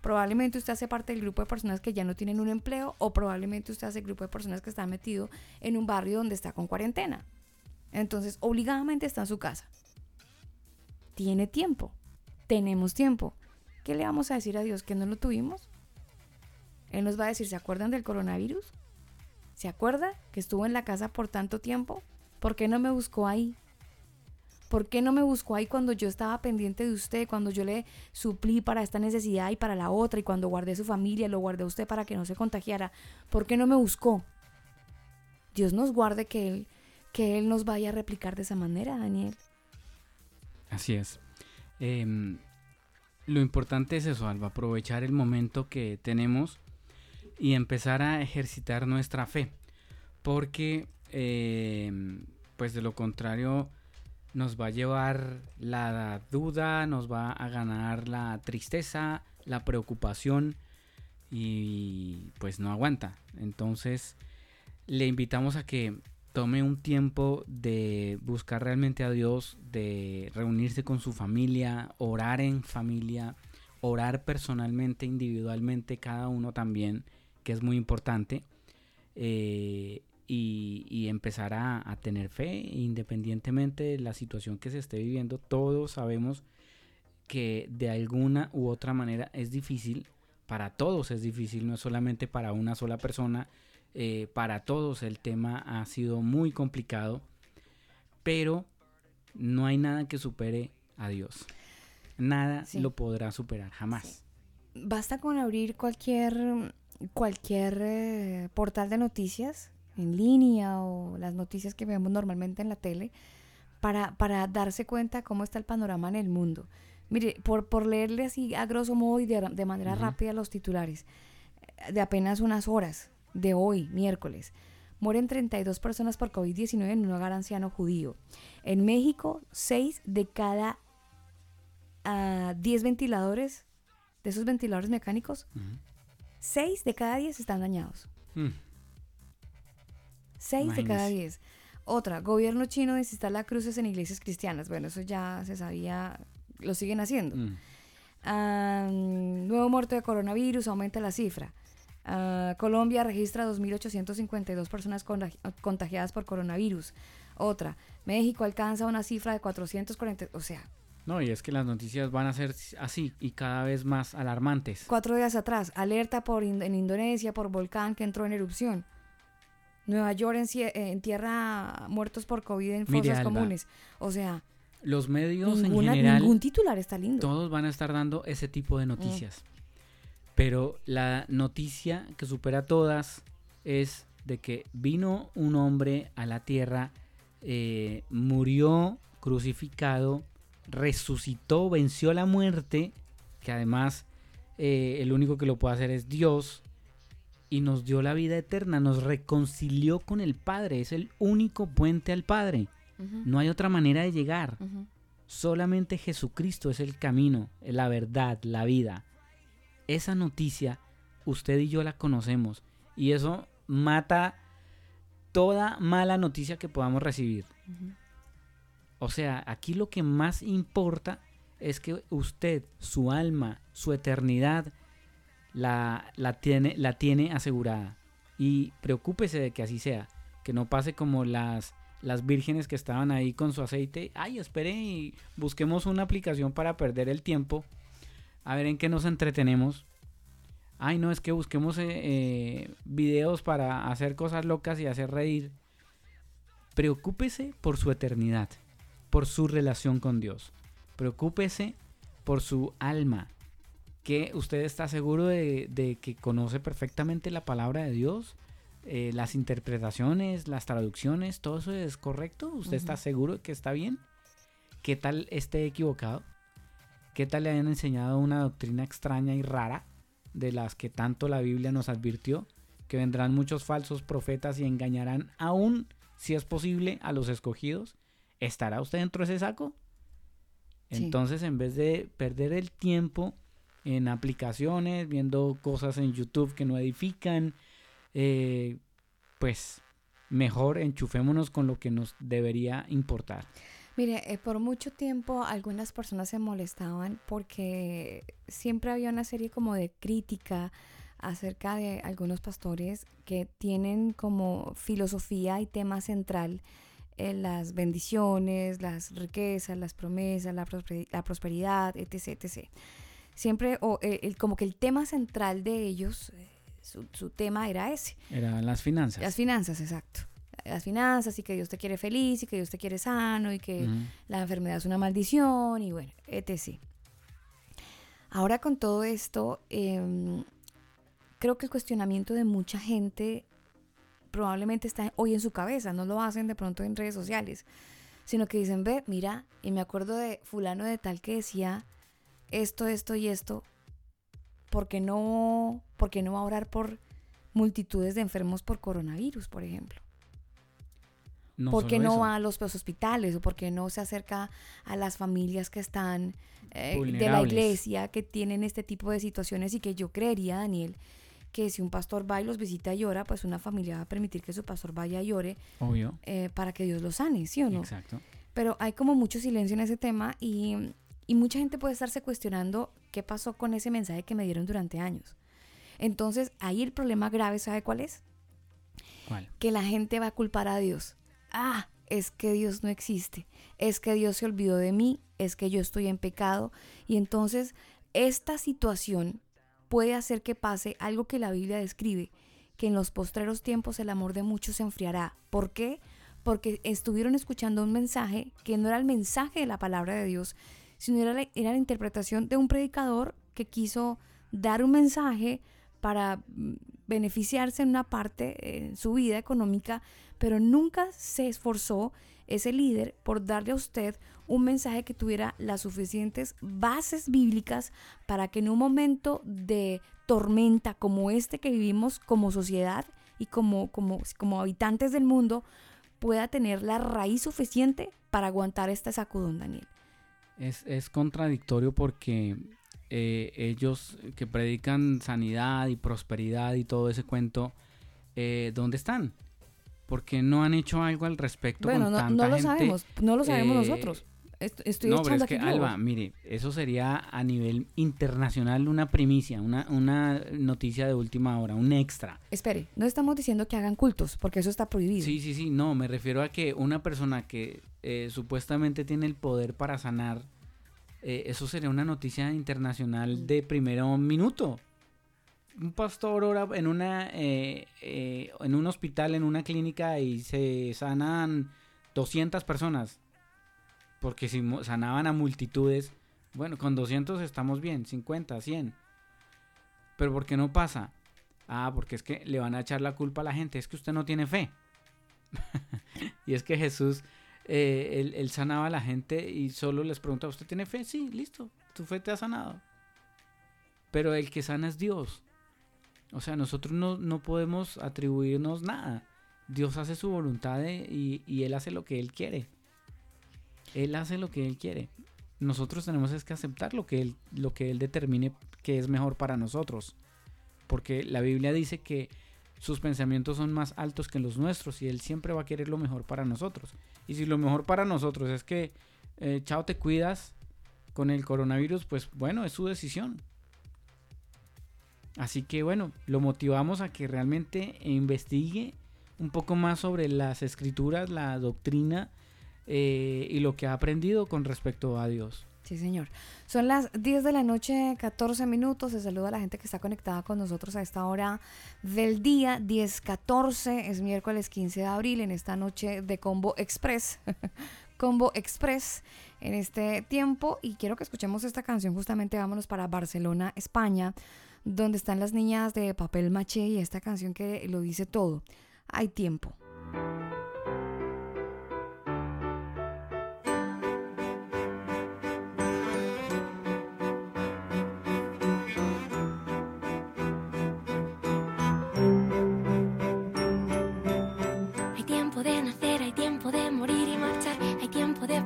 E: Probablemente usted hace parte del grupo de personas que ya no tienen un empleo o probablemente usted hace el grupo de personas que están metido en un barrio donde está con cuarentena. Entonces, obligadamente está en su casa. Tiene tiempo. Tenemos tiempo. ¿Qué le vamos a decir a Dios que no lo tuvimos? Él nos va a decir, ¿se acuerdan del coronavirus? ¿Se acuerda que estuvo en la casa por tanto tiempo? ¿Por qué no me buscó ahí? ¿Por qué no me buscó ahí cuando yo estaba pendiente de usted, cuando yo le suplí para esta necesidad y para la otra, y cuando guardé su familia, lo guardé a usted para que no se contagiara? ¿Por qué no me buscó? Dios nos guarde que Él, que él nos vaya a replicar de esa manera, Daniel.
F: Así es. Em, lo importante es eso, Alba, aprovechar el momento que tenemos y empezar a ejercitar nuestra fe. Porque, em, pues de lo contrario, nos va a llevar la duda, nos va a ganar la tristeza, la preocupación y pues no aguanta. Entonces le invitamos a que tome un tiempo de buscar realmente a Dios, de reunirse con su familia, orar en familia, orar personalmente, individualmente, cada uno también, que es muy importante. Eh, y, empezar a, a, tener fe independientemente de la situación que se esté viviendo. Todos sabemos que de alguna u otra manera es difícil, para todos es difícil, no es solamente para una sola persona, eh, para todos el tema ha sido muy complicado, pero no hay nada que supere a Dios. Nada
E: Sí.
F: lo podrá superar, jamás.
E: Basta con abrir cualquier, cualquier eh, portal de noticias en línea o las noticias que vemos normalmente en la tele para, para darse cuenta cómo está el panorama en el mundo. Mire, por, por leerle así a grosso modo y de, de manera
F: Ujú.
E: rápida los titulares, eh, de apenas unas horas de hoy, miércoles, mueren 32 personas por COVID-19 en un hogar anciano judío. En México, 6 de cada ah, 10 ventiladores, de esos ventiladores mecánicos. 6 de cada 10 están dañados.
F: Mm,
E: 6 de cada
F: Imagínese.
E: 10. Otra, gobierno chino desinstala cruces en iglesias cristianas. Bueno, eso ya se sabía, lo siguen haciendo.
F: mm.
E: Ah, nuevo muerto de coronavirus, aumenta la cifra. Ah, Colombia registra 2.852 personas contagi- contagiadas por coronavirus. Otra, México alcanza una cifra de 440, o sea,
F: No, y es que las noticias van a ser así y cada vez más alarmantes.
E: cuatro días atrás, alerta por in- en Indonesia por volcán que entró en erupción. Nueva York eh, entierra muertos por COVID en
F: Mire,
E: fosas
F: Alba,
E: comunes. O sea,
F: Los medios
E: ninguna-
F: en general,
E: ningún titular está lindo.
F: todos van a estar dando ese tipo
E: Mm.
F: de noticias. Pero la noticia que supera todas es de que vino un hombre a la tierra, eh, murió crucificado, resucitó, venció la muerte, que además eh, el único que lo puede hacer es Dios, y nos dio la vida eterna, nos reconcilió con el Padre, es el único puente al Padre. No hay otra manera de llegar. Solamente Jesucristo es el camino, la verdad, la vida. Esa noticia, usted y yo la conocemos. Y eso mata toda mala noticia que podamos recibir. O sea, aquí lo que más importa es que usted, su alma, su eternidad, la, la, tiene, la tiene asegurada. Y preocúpese de que así sea. Que no pase como las, las vírgenes que estaban ahí con su aceite. Ay, espere y busquemos una aplicación para perder el tiempo. A ver en qué nos entretenemos. Ay, no, es que busquemos eh, eh, videos para hacer cosas locas y hacer reír. Preocúpese por su eternidad, por su relación con Dios. Preocúpese por su alma, que usted está seguro de, que conoce perfectamente la palabra de Dios, eh, las interpretaciones, las traducciones, todo eso es correcto. ¿Usted está seguro de que está bien? ¿Qué tal esté equivocado? ¿Qué tal le hayan enseñado una doctrina extraña y rara de las que tanto la Biblia nos advirtió? Que vendrán muchos falsos profetas y engañarán aún, si es posible, a los escogidos. ¿Estará usted dentro de ese saco? Entonces, en vez de perder el tiempo en aplicaciones, viendo cosas en YouTube que no edifican, eh, pues mejor enchufémonos con lo que nos debería importar.
E: Mire, eh, por mucho tiempo algunas personas se molestaban porque siempre había una serie como de crítica acerca de algunos pastores que tienen como filosofía y tema central eh, las bendiciones, las riquezas, las promesas, la, prosperidad, etc, etc. Siempre, o eh, como que el tema central de ellos, su, tema era ese.
F: Eran las finanzas.
E: Las finanzas, exacto las finanzas y que Dios te quiere feliz y que Dios te quiere sano y que la enfermedad es una maldición y bueno, etc. Ahora con todo esto, em, creo que el cuestionamiento de mucha gente probablemente está hoy en su cabeza, no lo hacen de pronto en redes sociales, sino que dicen, ve, mira, y me acuerdo de fulano de tal que decía esto, esto y esto, porque no, porque no va a orar por multitudes de enfermos por coronavirus, por ejemplo? ¿Por qué no va a los, hospitales o por qué no se acerca a las familias que están eh, de la iglesia, que tienen este tipo de situaciones y que yo creería, Daniel, que si un pastor va y los visita y llora, pues una familia va a permitir que su pastor vaya y llore
F: Obvio.
E: Eh, para que Dios lo sane, ¿sí o no?
F: Exacto.
E: Pero hay como mucho silencio en ese tema y, y mucha gente puede estarse cuestionando qué pasó con ese mensaje que me dieron durante años. Entonces, ahí el problema grave, ¿sabe cuál es?
F: ¿Cuál?
E: Que la gente va a culpar a Dios ah, es que Dios no existe, es que Dios se olvidó de mí, es que yo estoy en pecado. Y entonces esta situación puede hacer que pase algo que la Biblia describe, que en los postreros tiempos el amor de muchos se enfriará. ¿Por qué? Porque estuvieron escuchando un mensaje que no era el mensaje de la palabra de Dios, sino era la, era la interpretación de un predicador que quiso dar un mensaje para mm, beneficiarse en una parte en su vida económica, pero nunca se esforzó ese líder por darle a usted un mensaje que tuviera las suficientes bases bíblicas para que en un momento de tormenta como este que vivimos como sociedad y como, como, como habitantes del mundo, pueda tener la raíz suficiente para aguantar este sacudón, Daniel.
F: Es, es contradictorio porque eh, ellos que predican sanidad y prosperidad y todo ese cuento, eh, ¿dónde están? porque no han hecho algo al respecto
E: bueno,
F: con
E: no,
F: tanta
E: no lo
F: gente?
E: sabemos, no lo sabemos
F: Eh,
E: nosotros. Est- Estoy
F: no, pero es que,
E: aquí.
F: Alba, mire, eso sería a nivel internacional una primicia, una, una noticia de última hora, un extra.
E: Espere, no estamos diciendo que hagan cultos, porque eso está prohibido.
F: Sí, sí, sí, no, me refiero a que una persona que eh, supuestamente tiene el poder para sanar, eh, eso sería una noticia internacional de primero minuto. Un pastor ora en una eh, eh, en un hospital, en una clínica y se sanan 200 personas. Porque si sanaban a multitudes, bueno, con 200 estamos bien, 50, 100. Pero ¿por qué no pasa? Ah, porque es que le van a echar la culpa a la gente, es que usted no tiene fe. y es que Jesús, eh, él, sanaba a la gente y solo les pregunta, ¿usted tiene fe? Sí, listo, tu fe te ha sanado. Pero el que sana es Dios. O sea, nosotros no, no podemos atribuirnos nada. Dios hace su voluntad de- y, y Él hace lo que Él quiere. Él hace lo que Él quiere. Nosotros tenemos es que aceptar lo que Él, lo que él determine que es mejor para nosotros. Porque la Biblia dice que sus pensamientos son más altos que los nuestros y Él siempre va a querer lo mejor para nosotros. Y si lo mejor para nosotros es que, eh, chao, te cuidas con el coronavirus, pues bueno, es su decisión. Así que bueno, lo motivamos a que realmente investigue un poco más sobre las escrituras, la doctrina eh, y lo que ha aprendido con respecto a Dios.
E: Sí, señor. Son las 10 de la noche, 14 minutos. Se saluda a la gente que está conectada con nosotros a esta hora del día, 10-14. Es miércoles 15 de abril en esta noche de Combo Express. Combo Express en este tiempo. Y quiero que escuchemos esta canción. Justamente vámonos para Barcelona, España, donde están las niñas de papel maché y esta canción que lo dice todo. Hay tiempo.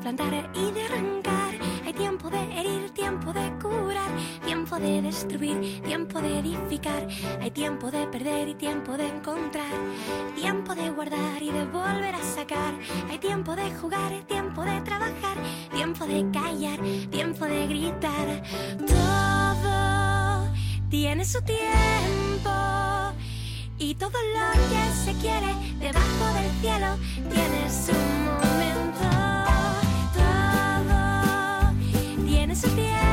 J: Plantar y de arrancar, hay tiempo de herir, tiempo de curar, tiempo de destruir, tiempo de edificar, hay tiempo de perder y tiempo de encontrar, tiempo de guardar y de volver a sacar, hay tiempo de jugar, tiempo de trabajar, tiempo de callar, tiempo de gritar, todo tiene su tiempo. Y todo lo que se quiere debajo del cielo tiene su momento. Todo tiene su tiempo.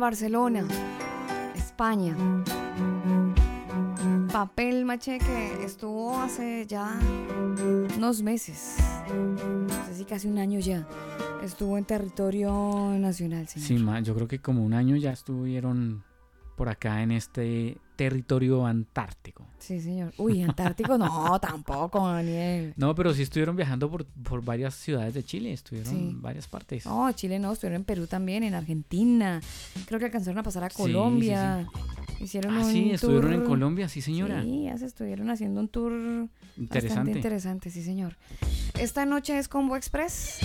E: Barcelona, España. Papel maché que estuvo hace ya unos meses, no sé si casi un año ya, estuvo en territorio nacional.
F: Sí, ma, yo creo que como un año ya estuvieron por acá en este territorio antártico.
E: Sí, señor. Uy, Antártico no, tampoco, Daniel.
F: No, pero sí estuvieron viajando por, por varias ciudades de Chile, estuvieron
E: Sí.
F: en varias partes.
E: No, Chile no, estuvieron en Perú también, en Argentina. Creo que alcanzaron a pasar a
F: Sí, sí,
E: Colombia. Hicieron
F: ah,
E: un
F: sí, estuvieron en Colombia, sí señora.
E: Sí, ya se estuvieron haciendo un tour bastante
F: Interesante.
E: interesante, sí, señor. Esta noche es Combo Express.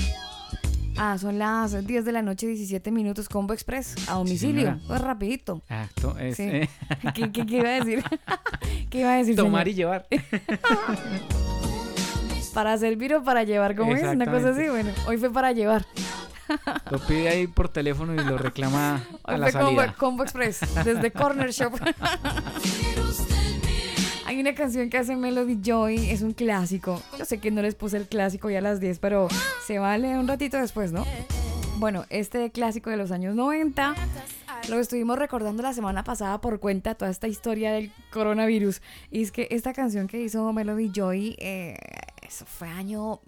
E: Ah, son las 10 de la noche, 17 minutos, Combo Express, a domicilio. pues rapidito.
F: Acto, es,
E: Sí.
F: eh,
E: ¿Qué, qué- qué iba a decir? ¿Qué iba a decir?
F: tomar
E: señor?
F: y llevar.
E: ¿Para servir o para llevar? ¿Cómo es? Una cosa así. Bueno, hoy fue para llevar.
F: Lo pide ahí por teléfono y lo reclama a
E: Hoy
F: la
E: fue Combo,
F: salida.
E: Combo Express, desde Corner Shop. Hay una canción que hace Melody Joy, es un clásico. Yo sé que no les puse el clásico ya a las 10, pero se vale un ratito después, ¿no? Bueno, este clásico de los años 90 lo estuvimos recordando la semana pasada por cuenta de toda esta historia del coronavirus. Y es que esta canción que hizo Melody Joy, eh, eso fue año...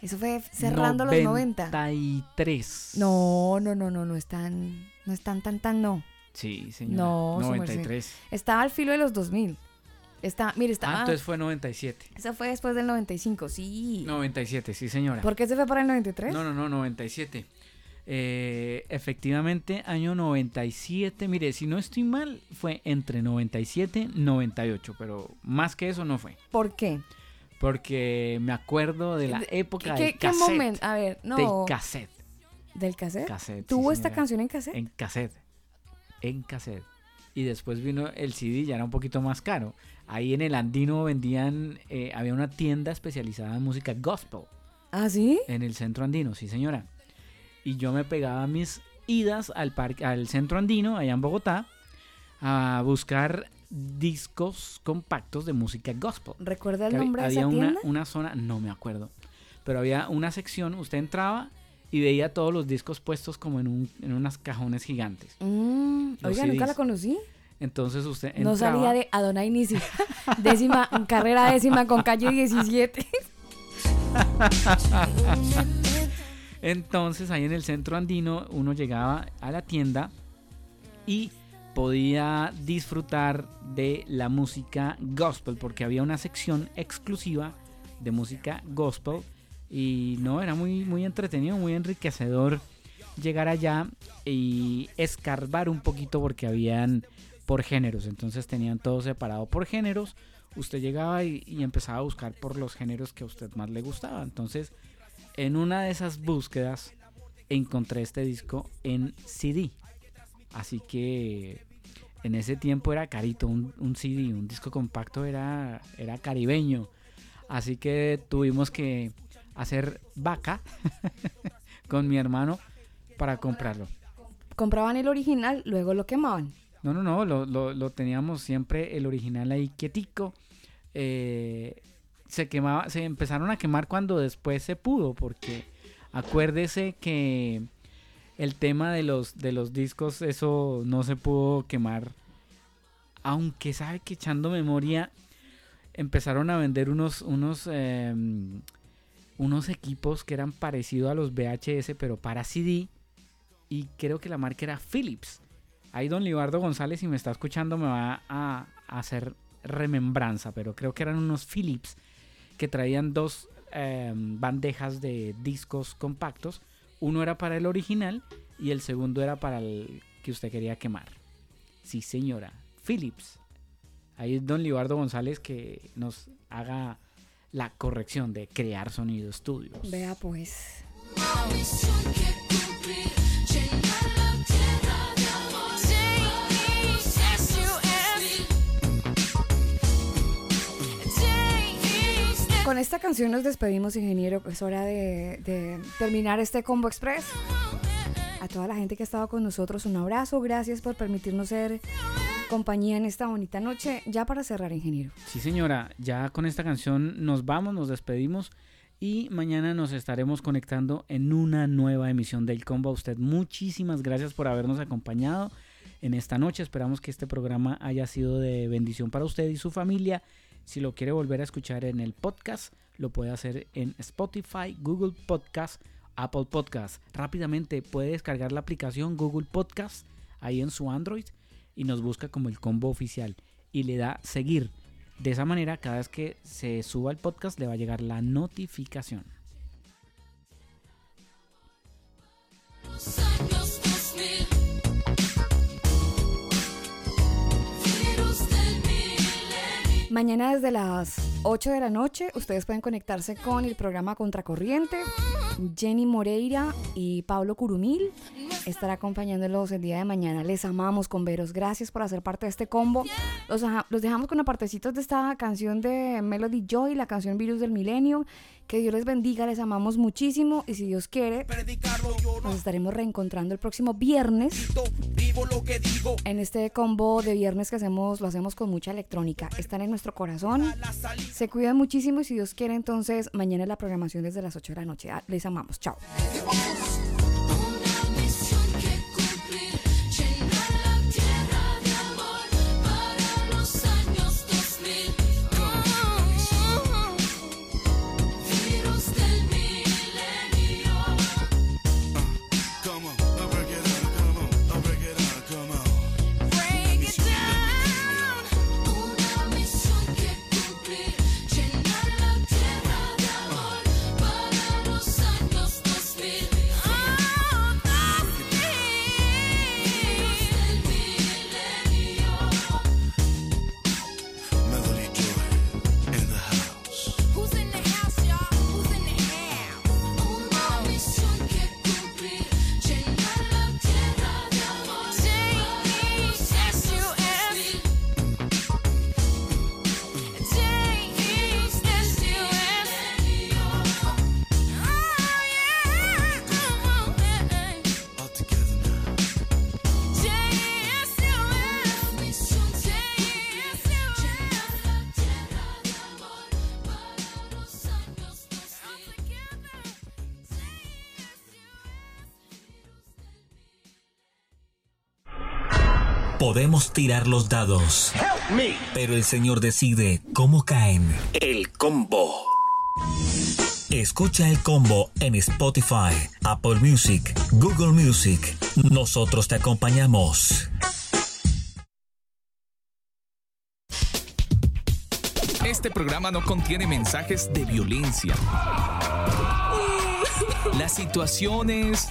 E: Eso fue cerrando los 90.
F: 93.
E: No, no, no, no, no están, no están tan, tan, no.
F: Sí, señora.
E: No, su merced.
F: 93.
E: Estaba al filo de los 2000. Está, mire,
F: Ah,
E: estaba...
F: entonces fue 97.
E: Esa fue después del 95, sí.
F: 97, sí, señora.
E: ¿Por qué se fue para el 93?
F: No, no, no, 97. Eh, efectivamente, año 97, mire, si no estoy mal, fue entre 97 y 98, pero más que eso no fue.
E: ¿Por qué?
F: Porque me acuerdo de la época
E: ¿Qué,
F: del
E: qué
F: cassette.
E: momento? A ver, no.
F: Del cassette.
E: ¿Del cassette?
F: cassette, sí,
E: ¿Tuvo esta
F: señora.
E: canción en cassette?
F: En cassette. En cassette. Y después vino el CD, ya era un poquito más caro. Ahí en el Andino vendían, eh, había una tienda especializada en música gospel.
E: ¿Ah, sí?
F: En el centro andino, sí señora. Y yo me pegaba mis idas al, parque, al centro andino, allá en Bogotá, a buscar discos compactos de música gospel.
E: ¿Recuerda el
F: Que había-
E: nombre de
F: había
E: esa
F: una,
E: tienda?
F: una zona, no me acuerdo, pero había una sección, usted entraba y veía todos los discos puestos como en, un, en unas cajones gigantes.
E: Mm, oiga, nunca la conocí.
F: Entonces usted
E: No salía de Adonai Nisi. Décima, carrera décima con calle 17.
F: Entonces ahí en el centro andino uno llegaba a la tienda y podía disfrutar de la música gospel porque había una sección exclusiva de música gospel y no era muy muy entretenido, muy enriquecedor llegar allá y escarbar un poquito porque habían por géneros, entonces tenían todo separado por géneros. Usted llegaba y, empezaba a buscar por los géneros que a usted más le gustaba. Entonces, en una de esas búsquedas encontré este disco en CD. Así que en ese tiempo era carito, un, un CD, un disco compacto era, era caribeño. Así que tuvimos que hacer vaca con mi hermano para comprarlo.
E: Compraban el original, luego lo quemaban.
F: No, no, no, lo, lo- lo teníamos siempre el original ahí quietico. Eh, se quemaba, se empezaron a quemar cuando después se pudo, porque acuérdese que el tema de los de los discos, eso no se pudo quemar. Aunque sabe que echando memoria empezaron a vender unos unos em, unos equipos que eran parecidos a los VHS, pero para CD. Y creo que la marca era Philips. Ahí don Libardo González, si me está escuchando, me va a, hacer remembranza, pero creo que eran unos Philips que traían dos eh, bandejas de discos compactos. Uno era para el original y el segundo era para el que usted quería quemar. Sí, señora, Philips. Ahí es don Libardo González que nos haga la corrección de crear sonido estudios.
E: Vea pues. Con esta canción nos despedimos, ingeniero. Es hora de, de terminar este Combo Express. A toda la gente que ha estado con nosotros, un abrazo. Gracias por permitirnos ser compañía en esta bonita noche. Ya para cerrar, ingeniero.
F: Sí, señora, ya con esta canción nos vamos, nos despedimos y mañana nos estaremos conectando en una nueva emisión del Combo. A usted muchísimas gracias por habernos acompañado en esta noche. Esperamos que este programa haya sido de bendición para usted y su familia. Si lo quiere volver a escuchar en el podcast, lo puede hacer en Spotify, Google Podcast, Apple Podcast. Rápidamente puede descargar la aplicación Google Podcast ahí en su Android y nos busca como el combo oficial y le da seguir. De esa manera, cada vez que se suba el podcast le va a llegar la notificación.
E: Mañana desde las 8 de la noche ustedes pueden conectarse con el programa Contracorriente. Jenny Moreira y Pablo Curumil estará acompañándolos el día de mañana. Les amamos con veros. Gracias por hacer parte de este combo. Los, los dejamos con apartecitos de esta canción de Melody Joy, la canción Virus del Milenio. Que Dios les bendiga, les amamos muchísimo y si Dios quiere, nos estaremos reencontrando el próximo viernes en este combo de viernes que hacemos, lo hacemos con mucha electrónica. Están en nuestro corazón. Se cuidan muchísimo y si Dios quiere, entonces mañana la programación desde las 8 de la noche. Ah, Les amamos. Chao.
I: Podemos tirar los dados, pero el Señor decide cómo caen. El combo. Escucha el combo en Spotify, Apple Music, Google Music. Nosotros te acompañamos.
C: Este programa no contiene mensajes de violencia. Las situaciones,